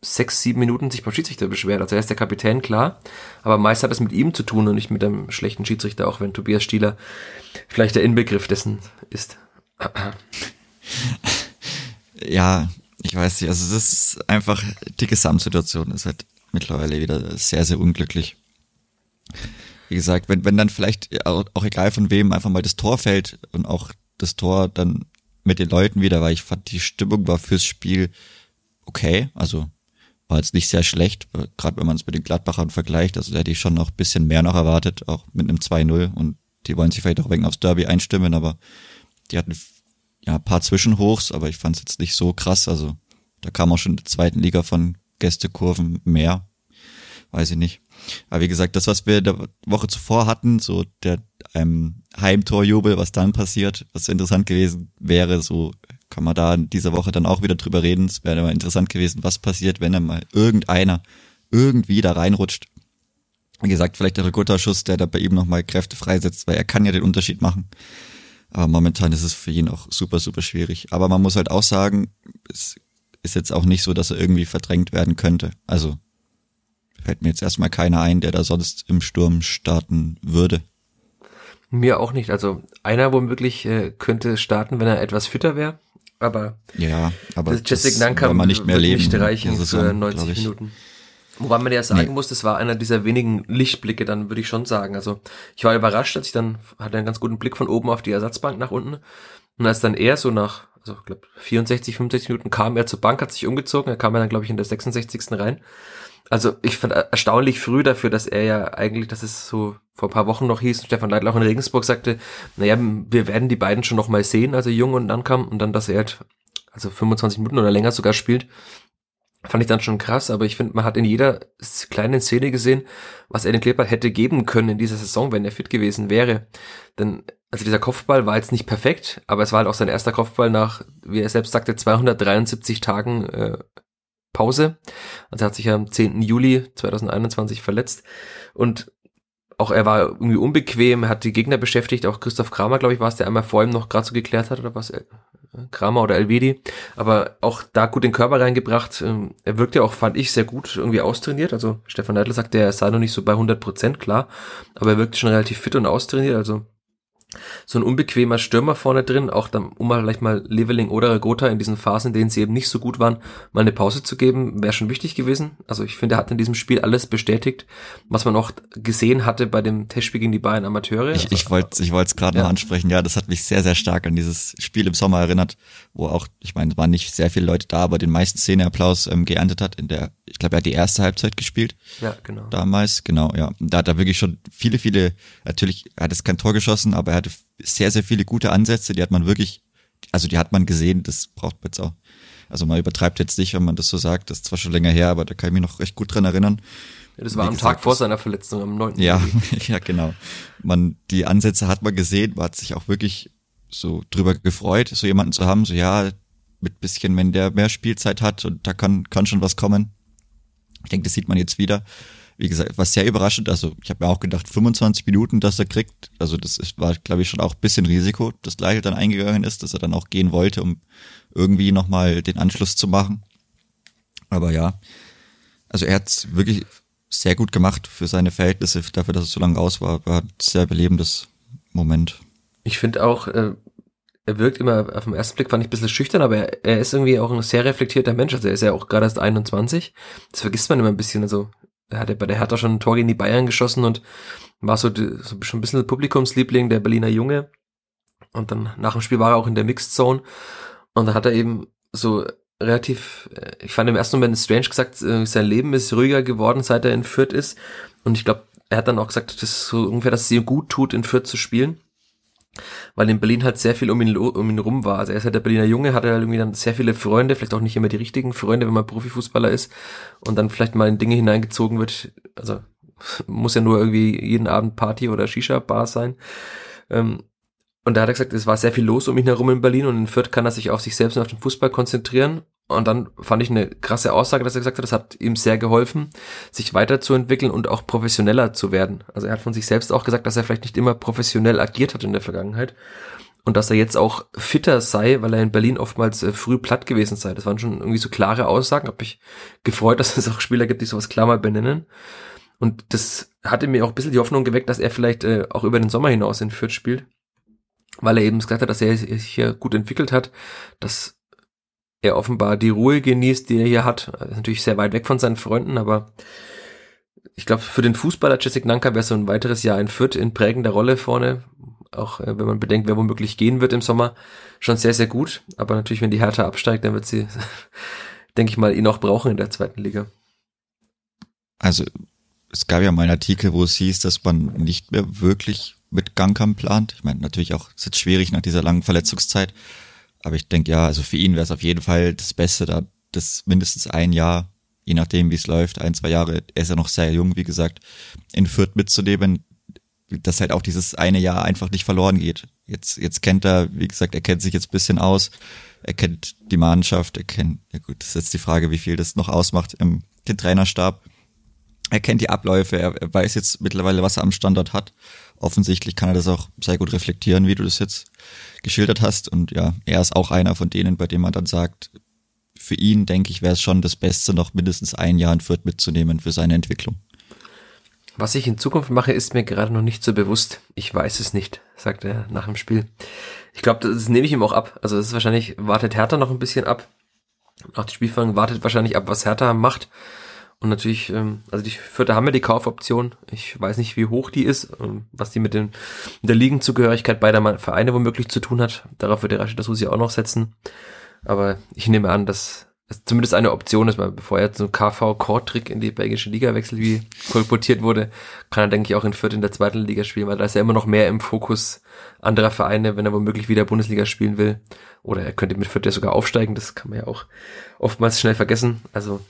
sechs, sieben Minuten sich beim Schiedsrichter beschwert. Also er ist der Kapitän, klar, aber meist hat es mit ihm zu tun und nicht mit einem schlechten Schiedsrichter, auch wenn Tobias Stieler vielleicht der Inbegriff dessen ist. Ja, ich weiß nicht, also das ist einfach, die Gesamtsituation ist halt mittlerweile wieder sehr, sehr unglücklich. Wie gesagt, wenn, wenn dann vielleicht, auch, egal von wem, einfach mal das Tor fällt und auch das Tor dann mit den Leuten wieder, weil ich fand, die Stimmung war fürs Spiel okay, also war jetzt nicht sehr schlecht, gerade wenn man es mit den Gladbachern vergleicht, also da hätte ich schon noch bisschen mehr noch erwartet, auch mit einem 2-0 und die wollen sich vielleicht auch wegen aufs Derby einstimmen, aber die hatten ja paar Zwischenhochs, aber ich fand es jetzt nicht so krass, also da kam auch schon in der zweiten Liga von Gästekurven mehr, weiß ich nicht. Aber wie gesagt, das, was wir der Woche zuvor hatten, so der ähm, Heimtorjubel, was dann passiert, was interessant gewesen wäre, so kann man da in dieser Woche dann auch wieder drüber reden. Es wäre mal interessant gewesen, was passiert, wenn dann mal irgendeiner irgendwie da reinrutscht. Wie gesagt, vielleicht der Ricotta-Schuss, der da bei ihm nochmal Kräfte freisetzt, weil er kann ja den Unterschied machen. Aber momentan ist es für ihn auch super, super schwierig. Aber man muss halt auch sagen, es ist jetzt auch nicht so, dass er irgendwie verdrängt werden könnte. Also fällt mir jetzt erstmal keiner ein, der da sonst im Sturm starten würde. Mir auch nicht. Also einer womöglich äh, könnte starten, wenn er etwas fitter wäre. Aber, ja, aber das Jessic Nankam man nicht mehr leben, nicht reichen für 90 Minuten. Wobei man ja sagen nee. muss, das war einer dieser wenigen Lichtblicke, dann würde ich schon sagen. Also ich war überrascht, als ich dann hatte einen ganz guten Blick von oben auf die Ersatzbank nach unten. Und als dann er so nach, also ich glaube 64, 65 Minuten kam er zur Bank, hat sich umgezogen, er kam ja dann glaube ich in der 66. rein. Also ich fand erstaunlich früh dafür, dass er ja eigentlich, dass es so vor ein paar Wochen noch hieß, Stefan Leitl auch in Regensburg sagte, naja, wir werden die beiden schon noch mal sehen, also Jung und dann kam und dann, dass er halt also 25 Minuten oder länger sogar spielt, fand ich dann schon krass, aber ich finde, man hat in jeder kleinen Szene gesehen, was er den Kleber hätte geben können in dieser Saison, wenn er fit gewesen wäre. Denn, also dieser Kopfball war jetzt nicht perfekt, aber es war halt auch sein erster Kopfball nach, wie er selbst sagte, 273 Tagen äh, Pause. Also er hat sich ja am 10. Juli 2021 verletzt und auch er war irgendwie unbequem, hat die Gegner beschäftigt, auch Christoph Kramer, glaube ich, war es, der einmal vor ihm noch gerade so geklärt hat, oder was? Kramer oder Elvedi, aber auch da gut den Körper reingebracht. Ähm, er wirkte auch, fand ich, sehr gut irgendwie austrainiert. Also Stefan Neidl sagt, er sei noch nicht so bei 100 Prozent, klar, aber er wirkte schon relativ fit und austrainiert. Also so ein unbequemer Stürmer vorne drin, auch dann, um mal vielleicht mal Leveling oder Regota in diesen Phasen, in denen sie eben nicht so gut waren, mal eine Pause zu geben, wäre schon wichtig gewesen. Also ich finde, er hat in diesem Spiel alles bestätigt, was man auch gesehen hatte bei dem Testspiel gegen die Bayern Amateure. Ich, wollte ich wollte es gerade ja. noch ansprechen, ja, das hat mich sehr, sehr stark an dieses Spiel im Sommer erinnert, wo auch, ich meine, es waren nicht sehr viele Leute da, aber den meisten Szeneapplaus ähm, geerntet hat in der, ich glaube, er hat die erste Halbzeit gespielt. Ja, genau. Damals, genau, ja. Da hat er wirklich schon viele, viele, natürlich, er hat es kein Tor geschossen, aber er hatte sehr, sehr viele gute Ansätze, die hat man wirklich, also die hat man gesehen, das braucht man jetzt auch. Also man übertreibt jetzt nicht, wenn man das so sagt, das ist zwar schon länger her, aber da kann ich mich noch recht gut dran erinnern. Ja, das war Wie am gesagt, Tag vor seiner Verletzung, am 9. Ja, ja, genau. Man, die Ansätze hat man gesehen, man hat sich auch wirklich so drüber gefreut, so jemanden zu haben, so ja, mit bisschen, wenn der mehr Spielzeit hat und da kann, kann schon was kommen. Ich denke, das sieht man jetzt wieder wie gesagt, was sehr überraschend. Also ich habe mir auch gedacht, 25 Minuten, dass er kriegt. Also das ist, war, glaube ich, schon auch ein bisschen Risiko, dass Leichel dann eingegangen ist, dass er dann auch gehen wollte, um irgendwie nochmal den Anschluss zu machen. Aber ja, also er hat wirklich sehr gut gemacht für seine Verhältnisse, dafür, dass es so lange raus war. War ein sehr belebendes Moment. Ich finde auch, äh, er wirkt immer auf den ersten Blick, fand ich ein bisschen schüchtern, aber er, er ist irgendwie auch ein sehr reflektierter Mensch. Also er ist ja auch gerade erst 21. Das vergisst man immer ein bisschen. Also er hatte bei der Hertha schon ein Tor gegen die Bayern geschossen und war so, so schon ein bisschen Publikumsliebling, der Berliner Junge. Und dann nach dem Spiel war er auch in der Mixed Zone. Und da hat er eben so relativ, äh, ich fand im ersten Moment strange gesagt, äh, sein Leben ist ruhiger geworden, seit er in Fürth ist. Und ich glaube, er hat dann auch gesagt, das ist so ungefähr, dass es ihm gut tut, in Fürth zu spielen weil in Berlin halt sehr viel um ihn, um ihn rum war. Also er ist halt der Berliner Junge, hat er irgendwie dann sehr viele Freunde, vielleicht auch nicht immer die richtigen Freunde, wenn man Profifußballer ist und dann vielleicht mal in Dinge hineingezogen wird. Also muss ja nur irgendwie jeden Abend Party oder Shisha-Bar sein. Ähm, und da hat er gesagt, es war sehr viel los um ihn herum in Berlin und in Fürth kann er sich auf sich selbst und auf den Fußball konzentrieren und dann fand ich eine krasse Aussage, dass er gesagt hat, das hat ihm sehr geholfen, sich weiterzuentwickeln und auch professioneller zu werden. Also er hat von sich selbst auch gesagt, dass er vielleicht nicht immer professionell agiert hat in der Vergangenheit und dass er jetzt auch fitter sei, weil er in Berlin oftmals äh, früh platt gewesen sei. Das waren schon irgendwie so klare Aussagen. Hab mich gefreut, dass es auch Spieler gibt, die sowas klar mal benennen. Und das hatte mir auch ein bisschen die Hoffnung geweckt, dass er vielleicht äh, auch über den Sommer hinaus in Fürth spielt, weil er eben gesagt hat, dass er sich hier gut entwickelt hat, dass er offenbar die Ruhe genießt, die er hier hat. Natürlich sehr weit weg von seinen Freunden, aber ich glaube, für den Fußballer Jessic Nanka wäre so ein weiteres Jahr in Fürth in prägender Rolle vorne, auch äh, wenn man bedenkt, wer womöglich gehen wird im Sommer, schon sehr, sehr gut. Aber natürlich, wenn die Hertha absteigt, dann wird sie, denke ich mal, ihn auch brauchen in der zweiten Liga. Also es gab ja mal einen Artikel, wo es hieß, dass man nicht mehr wirklich mit Gangkamp plant. Ich meine, natürlich auch, es ist jetzt schwierig nach dieser langen Verletzungszeit. Aber ich denke ja, also für ihn wäre es auf jeden Fall das Beste, da das mindestens ein Jahr, je nachdem wie es läuft, ein, zwei Jahre, er ist ja noch sehr jung, wie gesagt, in Fürth mitzunehmen, dass halt auch dieses eine Jahr einfach nicht verloren geht. Jetzt, jetzt kennt er, wie gesagt, er kennt sich jetzt bisschen aus, er kennt die Mannschaft, er kennt, ja gut, das ist jetzt die Frage, wie viel das noch ausmacht im den Trainerstab. Er kennt die Abläufe, er, er weiß jetzt mittlerweile, was er am Standort hat. Offensichtlich kann er das auch sehr gut reflektieren, wie du das jetzt geschildert hast. Und ja, er ist auch einer von denen, bei dem man dann sagt, für ihn, denke ich, wäre es schon das Beste, noch mindestens ein Jahr in Fürth mitzunehmen für seine Entwicklung. Was ich in Zukunft mache, ist mir gerade noch nicht so bewusst. Ich weiß es nicht, sagt er nach dem Spiel. Ich glaube, das nehme ich ihm auch ab. Also das ist wahrscheinlich, wartet Hertha noch ein bisschen ab. Nach dem Spielfang wartet wahrscheinlich ab, was Hertha macht. Und natürlich, ähm, also die Vierte haben ja die Kaufoption. Ich weiß nicht, wie hoch die ist, ähm, was die mit, den, mit der Ligenzugehörigkeit beider Vereine womöglich zu tun hat. Darauf wird der Rashid Susi auch noch setzen. Aber ich nehme an, dass es zumindest eine Option ist, weil bevor er zum KV-Core-Trick in die belgische Liga wechselt, wie kolportiert wurde, kann er, denke ich, auch in Fürth in der zweiten Liga spielen, weil da ist er immer noch mehr im Fokus anderer Vereine, wenn er womöglich wieder Bundesliga spielen will. Oder er könnte mit ja sogar aufsteigen, das kann man ja auch oftmals schnell vergessen. Also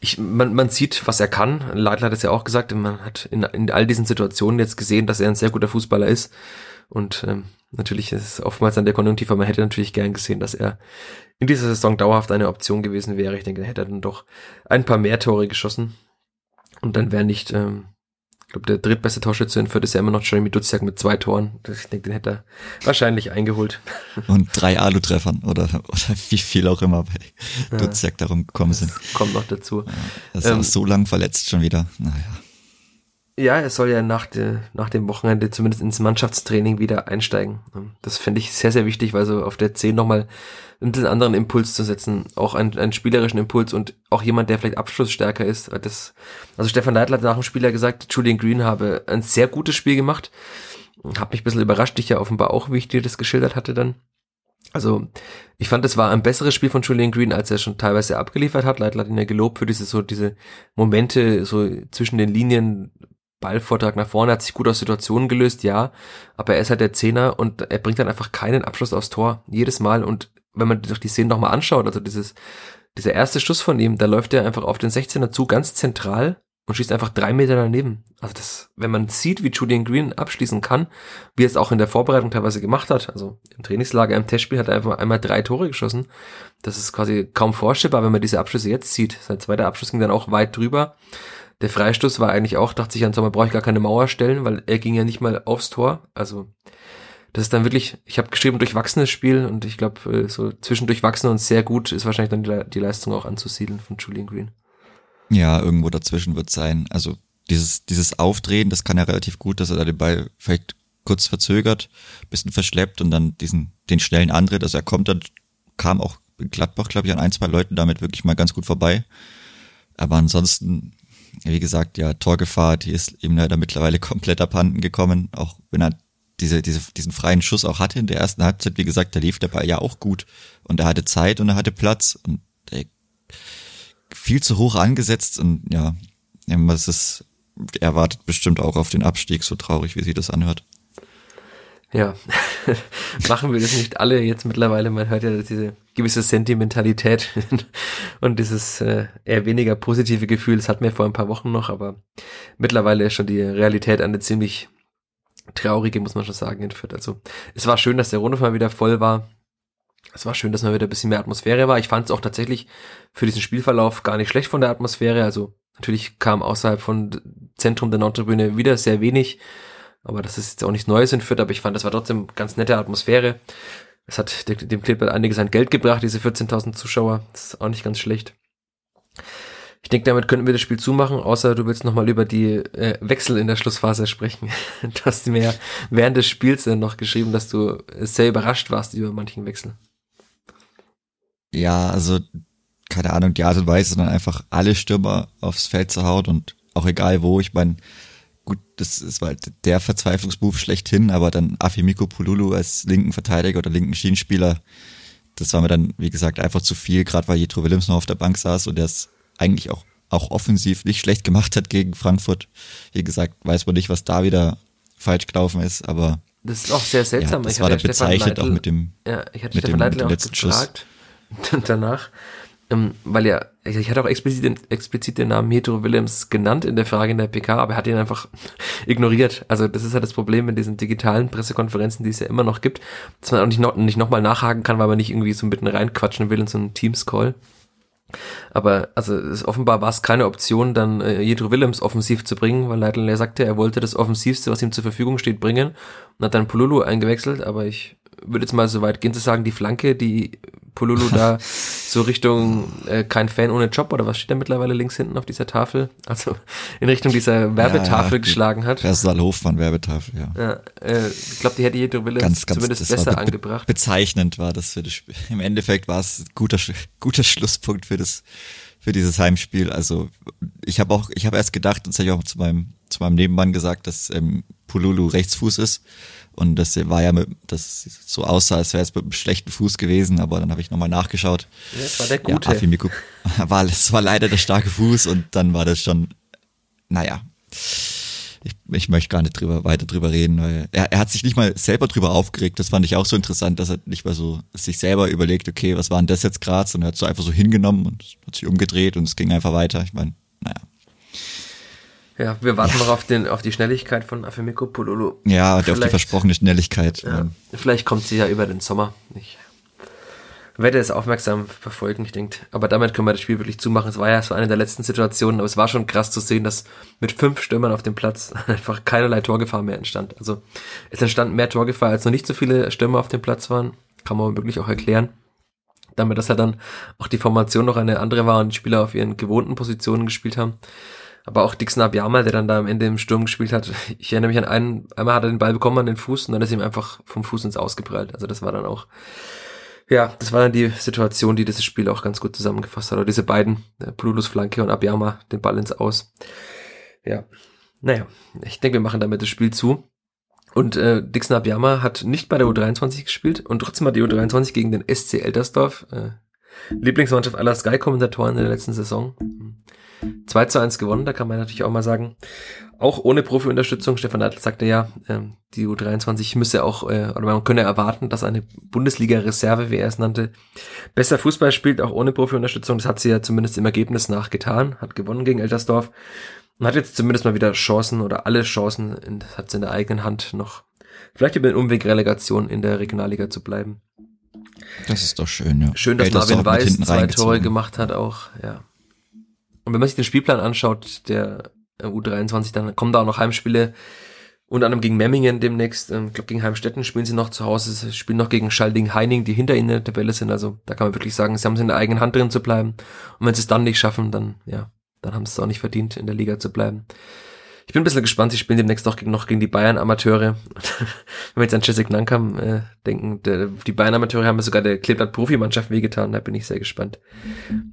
ich, man, man sieht, was er kann. Leitler hat es ja auch gesagt, man hat in, in all diesen Situationen jetzt gesehen, dass er ein sehr guter Fußballer ist. Und ähm, natürlich ist es oftmals an der Konjunktiv, aber man hätte natürlich gern gesehen, dass er in dieser Saison dauerhaft eine Option gewesen wäre. Ich denke, er hätte dann doch ein paar mehr Tore geschossen. Und dann wäre nicht ähm, ich glaube, der drittbeste Torschütze in Fürth ist ja immer noch Jeremy Duziak mit zwei Toren. Ich denke, den hätte er wahrscheinlich eingeholt. Und drei Alu-Treffern oder, oder wie viel auch immer bei ja. Duziak darum gekommen sind. Kommt noch dazu. Ja, das ist ähm, so lang verletzt schon wieder. Naja. Ja, er soll ja nach, de, nach dem Wochenende zumindest ins Mannschaftstraining wieder einsteigen. Das finde ich sehr, sehr wichtig, weil so auf der 10 nochmal einen anderen Impuls zu setzen, auch einen, einen spielerischen Impuls und auch jemand, der vielleicht abschlussstärker ist. Das, also Stefan Neidl hat nach dem Spiel ja gesagt, Julian Green habe ein sehr gutes Spiel gemacht. Hab mich ein bisschen überrascht, dich ja offenbar auch, wie ich dir das geschildert hatte dann. Also, ich fand, es war ein besseres Spiel von Julian Green, als er schon teilweise abgeliefert hat. Leitl hat ihn ja gelobt für diese, so, diese Momente, so zwischen den Linien, Ballvortrag nach vorne, hat sich gut aus Situationen gelöst, ja, aber er ist halt der Zehner und er bringt dann einfach keinen Abschluss aufs Tor, jedes Mal und wenn man sich die Szenen nochmal anschaut, also dieses, dieser erste Schuss von ihm, da läuft er einfach auf den 16er zu, ganz zentral und schießt einfach drei Meter daneben. Also das, wenn man sieht, wie Julian Green abschließen kann, wie er es auch in der Vorbereitung teilweise gemacht hat, also im Trainingslager, im Testspiel hat er einfach einmal drei Tore geschossen. Das ist quasi kaum vorstellbar, wenn man diese Abschlüsse jetzt sieht. Sein zweiter Abschluss ging dann auch weit drüber. Der Freistoß war eigentlich auch, dachte ich an Sommer, brauche ich gar keine Mauer stellen, weil er ging ja nicht mal aufs Tor. Also das ist dann wirklich, ich habe geschrieben, durchwachsenes Spiel und ich glaube, äh, so zwischen durchwachsen und sehr gut ist wahrscheinlich dann die, Leistung auch anzusiedeln von Julian Green. Ja, irgendwo dazwischen wird sein. Also dieses, dieses Aufdrehen, das kann ja relativ gut, dass er da den Ball vielleicht kurz verzögert, bisschen verschleppt und dann diesen, den schnellen Antritt, also er kommt dann, kam auch in Gladbach, glaube ich, an ein, zwei Leuten damit wirklich mal ganz gut vorbei. Aber ansonsten, wie gesagt, ja, Torgefahr, die ist eben leider mittlerweile komplett abhanden gekommen, auch wenn er diese, diese, diesen freien Schuss auch hatte in der ersten Halbzeit, wie gesagt, da lief der Ball ja auch gut und er hatte Zeit und er hatte Platz und er viel zu hoch angesetzt und ja, was ist, er wartet bestimmt auch auf den Abstieg, so traurig, wie sie das anhört. Ja, machen wir das nicht alle jetzt mittlerweile. Man hört ja diese gewisse Sentimentalität und dieses äh, eher weniger positive Gefühl. Das hatten wir vor ein paar Wochen noch, aber mittlerweile ist schon die Realität eine ziemlich traurige, muss man schon sagen, in Fürth. Also es war schön, dass der Rundhof mal wieder voll war. Es war schön, dass mal wieder ein bisschen mehr Atmosphäre war. Ich fand es auch tatsächlich für diesen Spielverlauf gar nicht schlecht von der Atmosphäre. Also natürlich kam außerhalb von Zentrum der Nordtribüne wieder sehr wenig. Aber das ist jetzt auch nichts Neues in Fürth, aber ich fand, das war trotzdem ganz nette Atmosphäre. Es hat dem Clipboard einiges an Geld gebracht, diese 14.000 Zuschauer. Das ist auch nicht ganz schlecht. Ich denke, damit könnten wir das Spiel zumachen, außer du willst nochmal über die äh, Wechsel in der Schlussphase sprechen. du hast mir während des Spiels äh, noch geschrieben, dass du sehr überrascht warst über manchen Wechsel. Ja, also keine Ahnung, die Art und Weise, dann einfach alle Stürmer aufs Feld zu hauen und auch egal wo. Ich meine, gut, das ist halt der Verzweiflungsmove schlechthin, aber dann Afimiko Pululu als linken Verteidiger oder linken Schienenspieler, das war mir dann, wie gesagt, einfach zu viel, gerade weil Jetro Willems noch auf der Bank saß und der es eigentlich auch, auch offensiv nicht schlecht gemacht hat gegen Frankfurt. Wie gesagt, weiß man nicht, was da wieder falsch gelaufen ist, aber das ist auch sehr seltsam. Ja, das ich war da bezeichnet Leitl, auch mit dem Ja, ich hatte Stefan Leitl auch gefragt Schuss. danach, ähm, weil ja, ich hatte auch explizit den, explizit den Namen Hetero Willems genannt in der Frage in der PK, aber er hat ihn einfach ignoriert. Also das ist halt das Problem in diesen digitalen Pressekonferenzen, die es ja immer noch gibt, dass man auch nicht, noch, nicht nochmal nachhaken kann, weil man nicht irgendwie so mitten reinquatschen will in so einen Teams-Call. Aber also es, offenbar war es keine Option, dann äh, Jedro Willems offensiv zu bringen, weil Leitl sagte, er wollte das Offensivste, was ihm zur Verfügung steht, bringen und hat dann Pululu eingewechselt, aber ich würde jetzt mal so weit gehen zu sagen, die Flanke, die Pululu da so Richtung äh, kein Fan ohne Job oder was steht da mittlerweile links hinten auf dieser Tafel? Also in Richtung dieser Werbetafel ja, ja, geschlagen hat. Personal Hofmann Werbetafel, ja. ja äh, ich glaube, die hätte Jedro Willems ganz, ganz, zumindest besser be angebracht. Bezeichnend war das für das Spiel. Im Endeffekt war es guter guter Schlusspunkt für das für dieses Heimspiel. Also ich habe auch, ich habe erst gedacht, das habe ich auch zu meinem zu meinem Nebenmann gesagt, dass ähm, Pululu Rechtsfuß ist und das war ja mit, das so aussah, als wäre es mit einem schlechten Fuß gewesen, aber dann habe ich nochmal nachgeschaut. Ja, das war der gute. Ja, Afimiku war, es war leider der starke Fuß und dann war das schon, naja. Ich, ich möchte gar nicht drüber, weiter drüber reden, weil er, er hat sich nicht mal selber drüber aufgeregt. Das fand ich auch so interessant, dass er nicht mal so sich selber überlegt, okay, was war denn das jetzt gerade, sondern er hat so einfach so hingenommen und hat sich umgedreht und es ging einfach weiter. Ich meine, naja. Ja, wir warten ja. noch auf, den, auf die Schnelligkeit von Afemiko Pololo. Ja, auf die versprochene Schnelligkeit. Ja, vielleicht kommt sie ja über den Sommer. Ich werde es aufmerksam verfolgen, ich denke. Aber damit können wir das Spiel wirklich zumachen. Es war ja so eine der letzten Situationen, aber es war schon krass zu sehen, dass mit fünf Stürmern auf dem Platz einfach keinerlei Torgefahr mehr entstand. Also es entstand mehr Torgefahr, als noch nicht so viele Stürmer auf dem Platz waren. Kann man wirklich auch erklären. Damit, dass er dann auch die Formation noch eine andere war und die Spieler auf ihren gewohnten Positionen gespielt haben. Aber auch Dixon Abiyama, der dann da am Ende im Sturm gespielt hat, ich erinnere mich an einen, einmal hat er den Ball bekommen an den Fuß und dann ist ihm einfach vom Fuß ins Ausgeprallt. Also das war dann auch, ja, das war dann die Situation, die dieses Spiel auch ganz gut zusammengefasst hat. Oder diese beiden, Plulus Flanke und Abiyama, den Ball ins Aus. Ja, naja, ich denke, wir machen damit das Spiel zu. Und äh, Dixon Abiyama hat nicht bei der U23 gespielt und trotzdem hat die U23 gegen den SC Eltersdorf, äh, Lieblingsmannschaft aller Sky-Kommentatoren in der letzten Saison, 2 zu 1 gewonnen, da kann man natürlich auch mal sagen, auch ohne Profi-Unterstützung, Stefan Neidl sagte ja, ähm, die U23 müsse auch, äh, oder man könne erwarten, dass eine Bundesliga-Reserve, wie er es nannte, besser Fußball spielt, auch ohne Profi-Unterstützung. Das hat sie ja zumindest im Ergebnis nachgetan, hat gewonnen gegen Eltersdorf und hat jetzt zumindest mal wieder Chancen oder alle Chancen, hat sie in der eigenen Hand noch, vielleicht über den Umweg Relegation in der Regionalliga zu bleiben. Das ist doch schön, ja. Schön, dass Marvin Weiß zwei Tore gemacht hat auch, ja. Und wenn man sich den Spielplan anschaut, der äh, U23, dann kommen da auch noch Heimspiele, unter anderem gegen Memmingen demnächst, ähm, ich glaube gegen Heimstetten spielen sie noch zu Hause, sie spielen noch gegen Schalding Heining, die hinter ihnen in der Tabelle sind, also da kann man wirklich sagen, sie haben es in der eigenen Hand drin zu bleiben. Und wenn sie es dann nicht schaffen, dann, ja, dann haben sie es auch nicht verdient, in der Liga zu bleiben. Ich bin ein bisschen gespannt, sie spielen demnächst auch noch gegen die Bayern-Amateure. Wenn wir jetzt an Jessic Nankam äh, denken, der, die Bayern-Amateure haben sogar der Kleeblatt-Profimannschaft wehgetan, da bin ich sehr gespannt,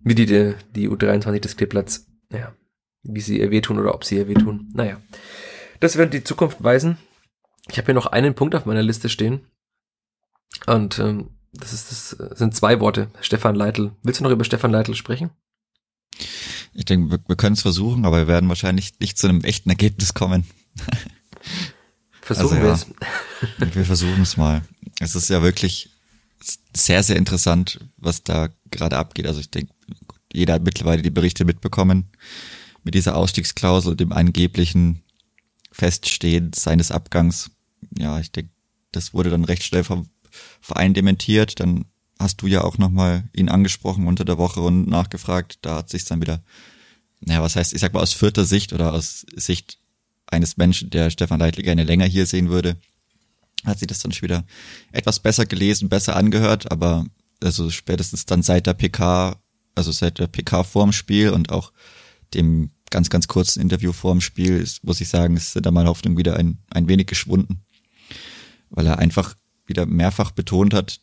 wie die, die, die U23 des Kleeblatts, ja, wie sie ihr wehtun oder ob sie ihr wehtun. Naja, das wird die Zukunft weisen. Ich habe hier noch einen Punkt auf meiner Liste stehen. Und ähm, das, ist, das sind zwei Worte. Stefan Leitl. Willst du noch über Stefan Leitl sprechen? Ich denke, wir, wir können es versuchen, aber wir werden wahrscheinlich nicht zu einem echten Ergebnis kommen. Versuchen also, wir es. wir versuchen es mal. Es ist ja wirklich sehr, sehr interessant, was da gerade abgeht. Also ich denke, jeder hat mittlerweile die Berichte mitbekommen mit dieser Ausstiegsklausel, dem angeblichen Feststehen seines Abgangs. Ja, ich denke, das wurde dann recht schnell vom Verein dementiert. Dann hast du ja auch nochmal ihn angesprochen unter der Woche und nachgefragt. Da hat sich dann wieder, naja, was heißt, ich sag mal aus vierter Sicht oder aus Sicht eines Menschen, der Stefan Leitl gerne länger hier sehen würde, hat sie das dann schon wieder etwas besser gelesen, besser angehört, aber also spätestens dann seit der PK, also seit der PK vorm Spiel und auch dem ganz, ganz kurzen Interview vorm Spiel, ist, muss ich sagen, ist da meine Hoffnung wieder ein, ein wenig geschwunden, weil er einfach wieder mehrfach betont hat,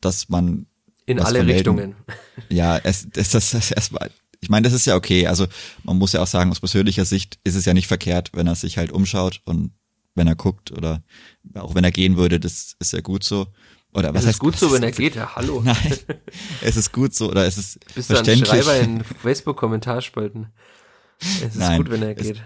dass man In alle. Richtungen. Ja, es, es, das ist erstmal, ich meine, das ist ja okay. Also man muss ja auch sagen, aus persönlicher Sicht ist es ja nicht verkehrt, wenn er sich halt umschaut und wenn er guckt oder auch wenn er gehen würde, das ist ja gut so. Oder was Es heißt ist gut so, wenn er geht, ja, hallo. Nein, es ist gut so oder es ist Bist du ein verständlich. Schreiber in Facebook-Kommentarspalten? Es ist Nein, gut, wenn er es- geht.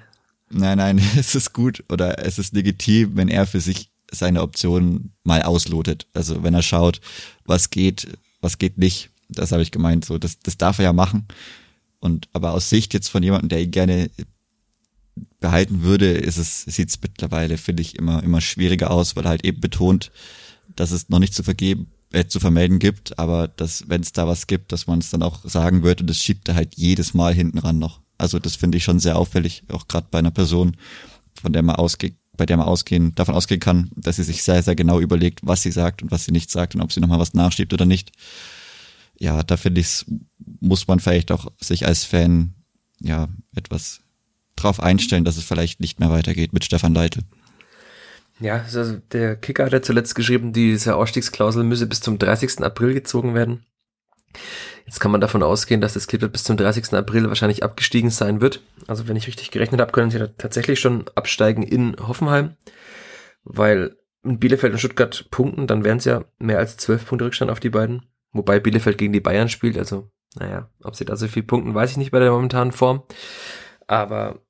Nein, nein, es ist gut oder es ist legitim, wenn er für sich seine Optionen mal auslotet. Also wenn er schaut, was geht, was geht nicht. Das habe ich gemeint. So, das, das darf er ja machen. Und aber aus Sicht jetzt von jemandem, der ihn gerne behalten würde, ist es, sieht es mittlerweile, finde ich, immer, immer schwieriger aus, weil er halt eben betont, dass es noch nicht zu vergeben, äh, zu vermelden gibt, aber dass, wenn es da was gibt, dass man es dann auch sagen wird und das schiebt er halt jedes Mal hinten ran noch. Also das finde ich schon sehr auffällig, auch gerade bei einer Person, von der man ausgeht, bei der man ausgehen, davon ausgehen kann, dass sie sich sehr, sehr genau überlegt, was sie sagt und was sie nicht sagt und ob sie nochmal was nachschiebt oder nicht. Ja, da finde ich, muss man vielleicht auch sich als Fan ja etwas drauf einstellen, dass es vielleicht nicht mehr weitergeht mit Stefan Leitl. Ja, also der Kicker hat ja zuletzt geschrieben, diese Ausstiegsklausel müsse bis zum 30. April gezogen werden. Jetzt kann man davon ausgehen, dass das Klippert bis zum 30. April wahrscheinlich abgestiegen sein wird. Also wenn ich richtig gerechnet habe, können sie tatsächlich schon absteigen in Hoffenheim, weil in Bielefeld und Stuttgart punkten, dann wären es ja mehr als 12 Punkte Rückstand auf die beiden. Wobei Bielefeld gegen die Bayern spielt, also naja, ob sie da so viel punkten, weiß ich nicht bei der momentanen Form. Aber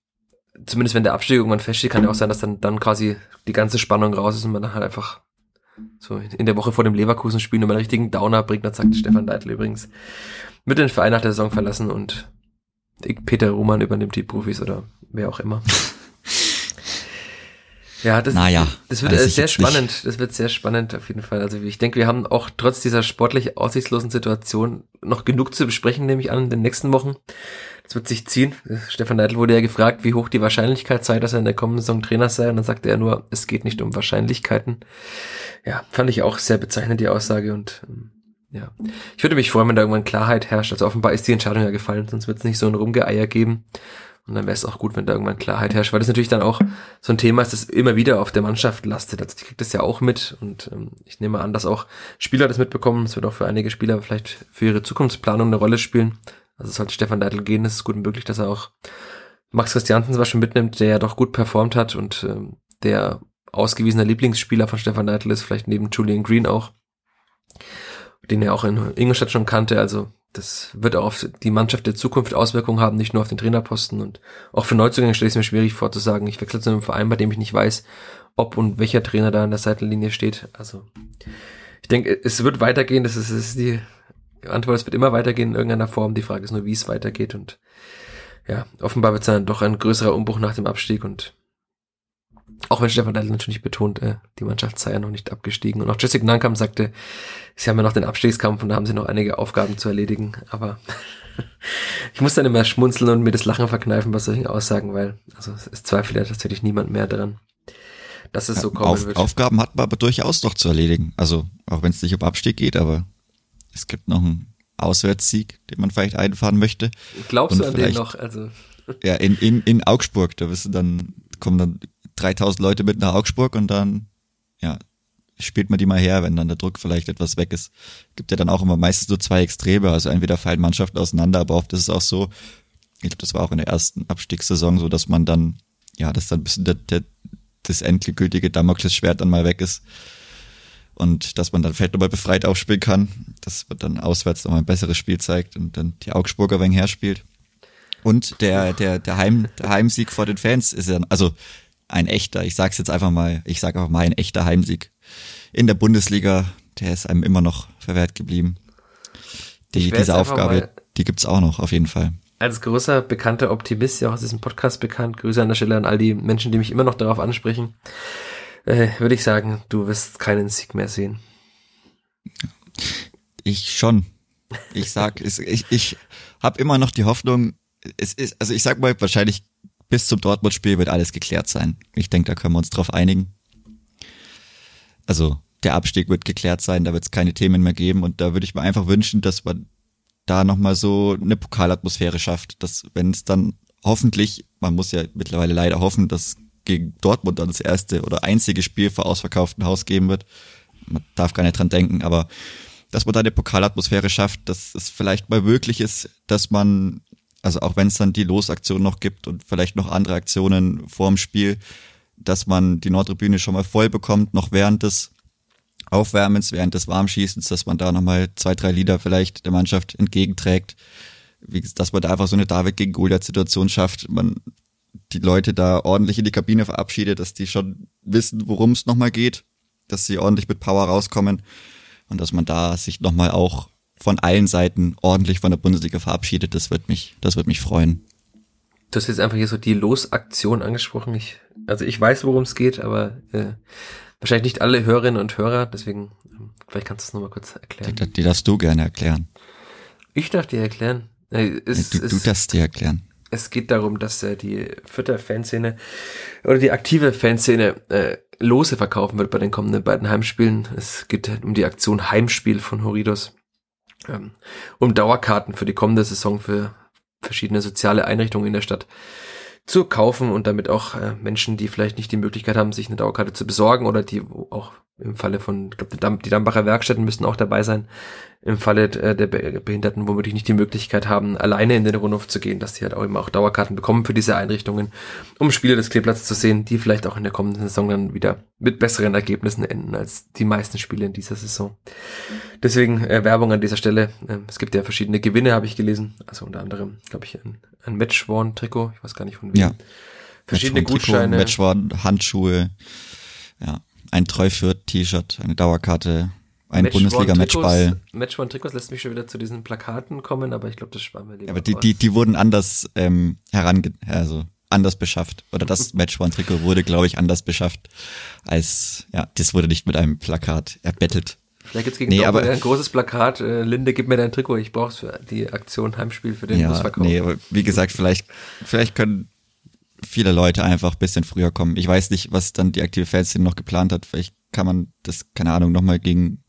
zumindest wenn der Abstieg irgendwann feststeht, kann ja auch sein, dass dann, dann quasi die ganze Spannung raus ist und man dann halt einfach so in der Woche vor dem Leverkusen-Spiel nochmal einen richtigen Downer bringt. Dann sagt Stefan Deitel übrigens, wird den Verein nach der Saison verlassen und Peter Ruhmann übernimmt die Profis oder wer auch immer. Ja, das, Naja, das wird sehr jetzt nicht. spannend. Das wird sehr spannend auf jeden Fall. Also ich denke, wir haben auch trotz dieser sportlich aussichtslosen Situation noch genug zu besprechen, nehme ich an, in den nächsten Wochen. Das wird sich ziehen. Stefan Neidl wurde ja gefragt, wie hoch die Wahrscheinlichkeit sei, dass er in der kommenden Saison Trainer sei. Und dann sagte er nur, es geht nicht um Wahrscheinlichkeiten. Ja, fand ich auch sehr bezeichnend, die Aussage. Und ähm, ja, ich würde mich freuen, wenn da irgendwann Klarheit herrscht. Also offenbar ist die Entscheidung ja gefallen, sonst wird es nicht so ein Rumgeeier geben. Und dann wäre es auch gut, wenn da irgendwann Klarheit herrscht, weil das natürlich dann auch so ein Thema ist, das immer wieder auf der Mannschaft lastet. Also die kriegt das ja auch mit und ähm, ich nehme an, dass auch Spieler das mitbekommen. Es wird auch für einige Spieler vielleicht für ihre Zukunftsplanung eine Rolle spielen. Also sollte Stefan Deitel gehen, ist es gut möglich, dass er auch Max Christiansen zum Beispiel mitnimmt, der ja doch gut performt hat und ähm, der ausgewiesener Lieblingsspieler von Stefan Deitel ist, vielleicht neben Julian Green auch, den er auch in Ingolstadt schon kannte. Also das wird auch auf die Mannschaft der Zukunft Auswirkungen haben, nicht nur auf den Trainerposten. Und auch für Neuzugänge stelle ich es mir schwierig vor zu sagen, ich wechsle zu einem Verein, bei dem ich nicht weiß, ob und welcher Trainer da an der Seitenlinie steht. Also ich denke, es wird weitergehen, das ist, das ist die Antwort, es wird immer weitergehen in irgendeiner Form. Die Frage ist nur, wie es weitergeht. Und ja, offenbar wird es dann doch ein größerer Umbruch nach dem Abstieg und auch wenn Stefan Leitl natürlich betont, äh, die Mannschaft sei ja noch nicht abgestiegen. Und auch Jessica Nankam sagte, sie haben ja noch den Abstiegskampf und da haben sie noch einige Aufgaben zu erledigen. Aber ich muss dann immer schmunzeln und mir das Lachen verkneifen bei solchen Aussagen, weil also es zweifelt ja tatsächlich niemand mehr daran, dass es so kommen Auf, wird. Aufgaben hat man aber durchaus noch zu erledigen. Also auch wenn es nicht um Abstieg geht, aber es gibt noch einen Auswärtssieg, den man vielleicht einfahren möchte. Glaubst du und an den noch? Also Ja, in, in, in Augsburg, da wirst du dann, kommen dann 3000 Leute mit nach Augsburg und dann, ja, spielt man die mal her, wenn dann der Druck vielleicht etwas weg ist. Gibt ja dann auch immer meistens so zwei Extreme, also entweder fallen Mannschaften auseinander, aber oft ist es auch so, ich glaube, das war auch in der ersten Abstiegssaison so, dass man dann, ja, dass dann ein bisschen der, der, das endgültige Damoklesschwert dann mal weg ist und dass man dann vielleicht nochmal befreit aufspielen kann, dass man dann auswärts nochmal ein besseres Spiel zeigt und dann die Augsburger wenig herspielt. Und der, der, der, Heim, der Heimsieg vor den Fans ist ja, also ein echter, ich sag's jetzt einfach mal, ich sag einfach mal ein echter Heimsieg in der Bundesliga, der ist einem immer noch verwehrt geblieben. Die, diese Aufgabe, mal- die gibt's auch noch, auf jeden Fall. als großer, bekannter Optimist, ja auch aus diesem Podcast bekannt, Grüße an der Stelle an all die Menschen, die mich immer noch darauf ansprechen, äh, würde ich sagen, du wirst keinen Sieg mehr sehen. Ich schon. Ich sag, es, ich, ich habe immer noch die Hoffnung, es ist, also ich sag mal, wahrscheinlich bis zum Dortmund-Spiel wird alles geklärt sein. Ich denke, da können wir uns drauf einigen. Also der Abstieg wird geklärt sein, da wird es keine Themen mehr geben und da würde ich mir einfach wünschen, dass man da nochmal so eine Pokalatmosphäre schafft, dass wenn es dann hoffentlich, man muss ja mittlerweile leider hoffen, dass gegen Dortmund dann das erste oder einzige Spiel vor ausverkauftem Haus geben wird. Man darf gar nicht dran denken, aber dass man da eine Pokalatmosphäre schafft, dass es vielleicht mal möglich ist, dass man, also auch wenn es dann die Losaktion noch gibt und vielleicht noch andere Aktionen vorm Spiel, dass man die Nordtribüne schon mal voll bekommt, noch während des Aufwärmens, während des Warmschießens, dass man da nochmal zwei, drei Lieder vielleicht der Mannschaft entgegenträgt, wie, dass man da einfach so eine David gegen Goliath-Situation schafft, man die Leute da ordentlich in die Kabine verabschiedet, dass die schon wissen, worum es nochmal geht, dass sie ordentlich mit Power rauskommen und dass man da sich nochmal auch von allen Seiten ordentlich von der Bundesliga verabschiedet, das wird mich, das wird mich freuen. Du hast jetzt einfach hier so die Losaktion angesprochen. Ich, also ich weiß, worum es geht, aber äh, wahrscheinlich nicht alle Hörerinnen und Hörer, deswegen ähm, vielleicht kannst du es nochmal kurz erklären. Die, die, darfst du gerne erklären. Ich darf dir erklären. Äh, es, du, du darfst dir erklären. Es geht darum, dass äh, die Vierter Fanszene oder die aktive Fanszene äh, Lose verkaufen wird bei den kommenden beiden Heimspielen. Es geht um die Aktion Heimspiel von Horidos. Ähm, um Dauerkarten für die kommende Saison für verschiedene soziale Einrichtungen in der Stadt zu kaufen und damit auch äh, Menschen, die vielleicht nicht die Möglichkeit haben, sich eine Dauerkarte zu besorgen oder die auch im Falle von, ich glaube, die Dambacher Werkstätten müssten auch dabei sein, im Falle äh, der Behinderten womöglich nicht die Möglichkeit haben, alleine in den Rundhof zu gehen, dass die halt auch immer auch Dauerkarten bekommen für diese Einrichtungen, um Spiele des Kleeplatzes zu sehen, die vielleicht auch in der kommenden Saison dann wieder mit besseren Ergebnissen enden als die meisten Spiele in dieser Saison. Deswegen äh, Werbung an dieser Stelle. Äh, es gibt ja verschiedene Gewinne, habe ich gelesen. Also unter anderem, glaube ich, ein, ein Matchworn-Trikot. Ich weiß gar nicht von wem. Ja. Verschiedene Gutscheine. Matchworn-Handschuhe. Ja ein Treuführt-T-Shirt, eine Dauerkarte, ein Bundesliga-Matchball. Match von Trikots lässt mich schon wieder zu diesen Plakaten kommen, aber ich glaube, das sparen wir lieber. Aber die, die, die wurden anders ähm, herange also anders beschafft. Oder das Match One Trikot wurde, glaube ich, anders beschafft. Als, ja, das wurde nicht mit einem Plakat erbettelt. Vielleicht gibt's gegen nee, aber, ein großes Plakat, äh, Linde, gib mir dein Trikot, ich brauch's für die Aktion Heimspiel für den ja, Busverkauf. Nee, aber wie gesagt, vielleicht, vielleicht können viele Leute einfach bisschen früher kommen. Ich weiß nicht, was dann die aktive Fanszene noch geplant hat. Vielleicht kann man das, keine Ahnung, nochmal gegen.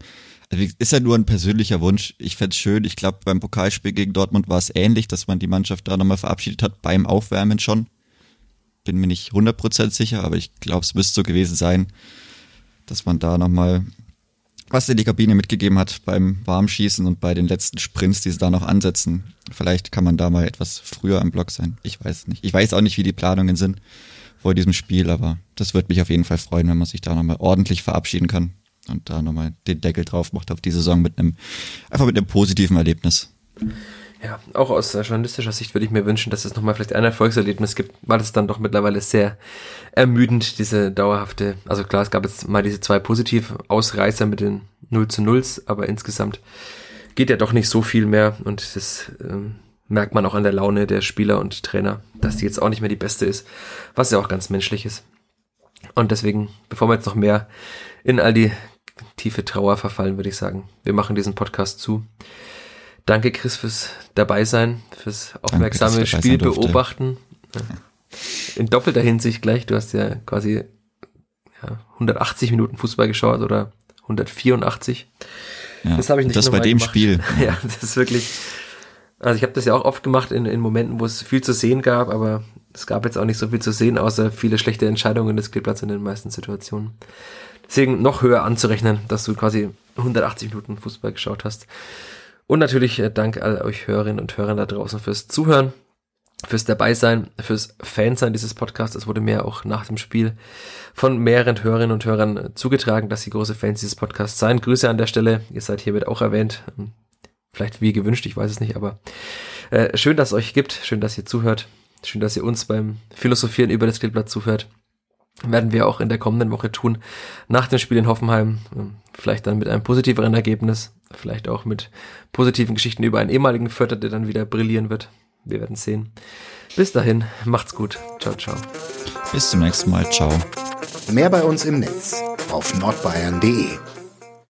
Also ist ja nur ein persönlicher Wunsch. Ich fände schön. Ich glaube, beim Pokalspiel gegen Dortmund war es ähnlich, dass man die Mannschaft da nochmal verabschiedet hat, beim Aufwärmen schon. Bin mir nicht 100% sicher, aber ich glaube, es müsste so gewesen sein, dass man da nochmal was in die Kabine mitgegeben hat beim Warmschießen und bei den letzten Sprints, die sie da noch ansetzen. Vielleicht kann man da mal etwas früher im Block sein. Ich weiß nicht. Ich weiß auch nicht, wie die Planungen sind vor diesem Spiel, aber das wird mich auf jeden Fall freuen, wenn man sich da nochmal ordentlich verabschieden kann und da nochmal den Deckel drauf macht auf die Saison mit einem, einfach mit einem positiven Erlebnis. Ja, auch aus journalistischer Sicht würde ich mir wünschen, dass es nochmal vielleicht ein Erfolgserlebnis gibt, weil es dann doch mittlerweile sehr ermüdend, diese dauerhafte, also klar, es gab jetzt mal diese zwei positiv Ausreißer mit den 0 zu 0, aber insgesamt geht ja doch nicht so viel mehr und das ähm, merkt man auch an der Laune der Spieler und Trainer, dass die jetzt auch nicht mehr die beste ist, was ja auch ganz menschlich ist. Und deswegen, bevor wir jetzt noch mehr in all die tiefe Trauer verfallen, würde ich sagen, wir machen diesen Podcast zu. Danke, Chris, fürs Dabeisein, fürs aufmerksame Danke, Spiel beobachten. In doppelter Hinsicht gleich. Du hast ja quasi ja, 180 Minuten Fußball geschaut oder 184. Ja, das habe ich nicht Das bei dem gemacht. Spiel. Ja, das ist wirklich. Also ich habe das ja auch oft gemacht in, in Momenten, wo es viel zu sehen gab, aber es gab jetzt auch nicht so viel zu sehen, außer viele schlechte Entscheidungen des Spielplatz in den meisten Situationen. Deswegen noch höher anzurechnen, dass du quasi 180 Minuten Fußball geschaut hast. Und natürlich äh, Dank all euch Hörerinnen und Hörern da draußen fürs Zuhören, fürs Dabeisein, fürs Fansein dieses Podcasts. Es wurde mir auch nach dem Spiel von mehreren Hörerinnen und Hörern zugetragen, dass sie große Fans dieses Podcasts seien. Grüße an der Stelle. Ihr seid hiermit auch erwähnt. Vielleicht wie gewünscht, ich weiß es nicht, aber äh, schön, dass es euch gibt. Schön, dass ihr zuhört. Schön, dass ihr uns beim Philosophieren über das Kleeblatt zuhört werden wir auch in der kommenden Woche tun. Nach dem Spiel in Hoffenheim. Ähm, vielleicht dann mit einem positiveren Ergebnis. Vielleicht auch mit positiven Geschichten über einen ehemaligen Vierter, der dann wieder brillieren wird. Wir werden sehen. Bis dahin, macht's gut. Ciao, ciao. Bis zum nächsten Mal. Ciao. Mehr bei uns im Netz auf nordbayern.de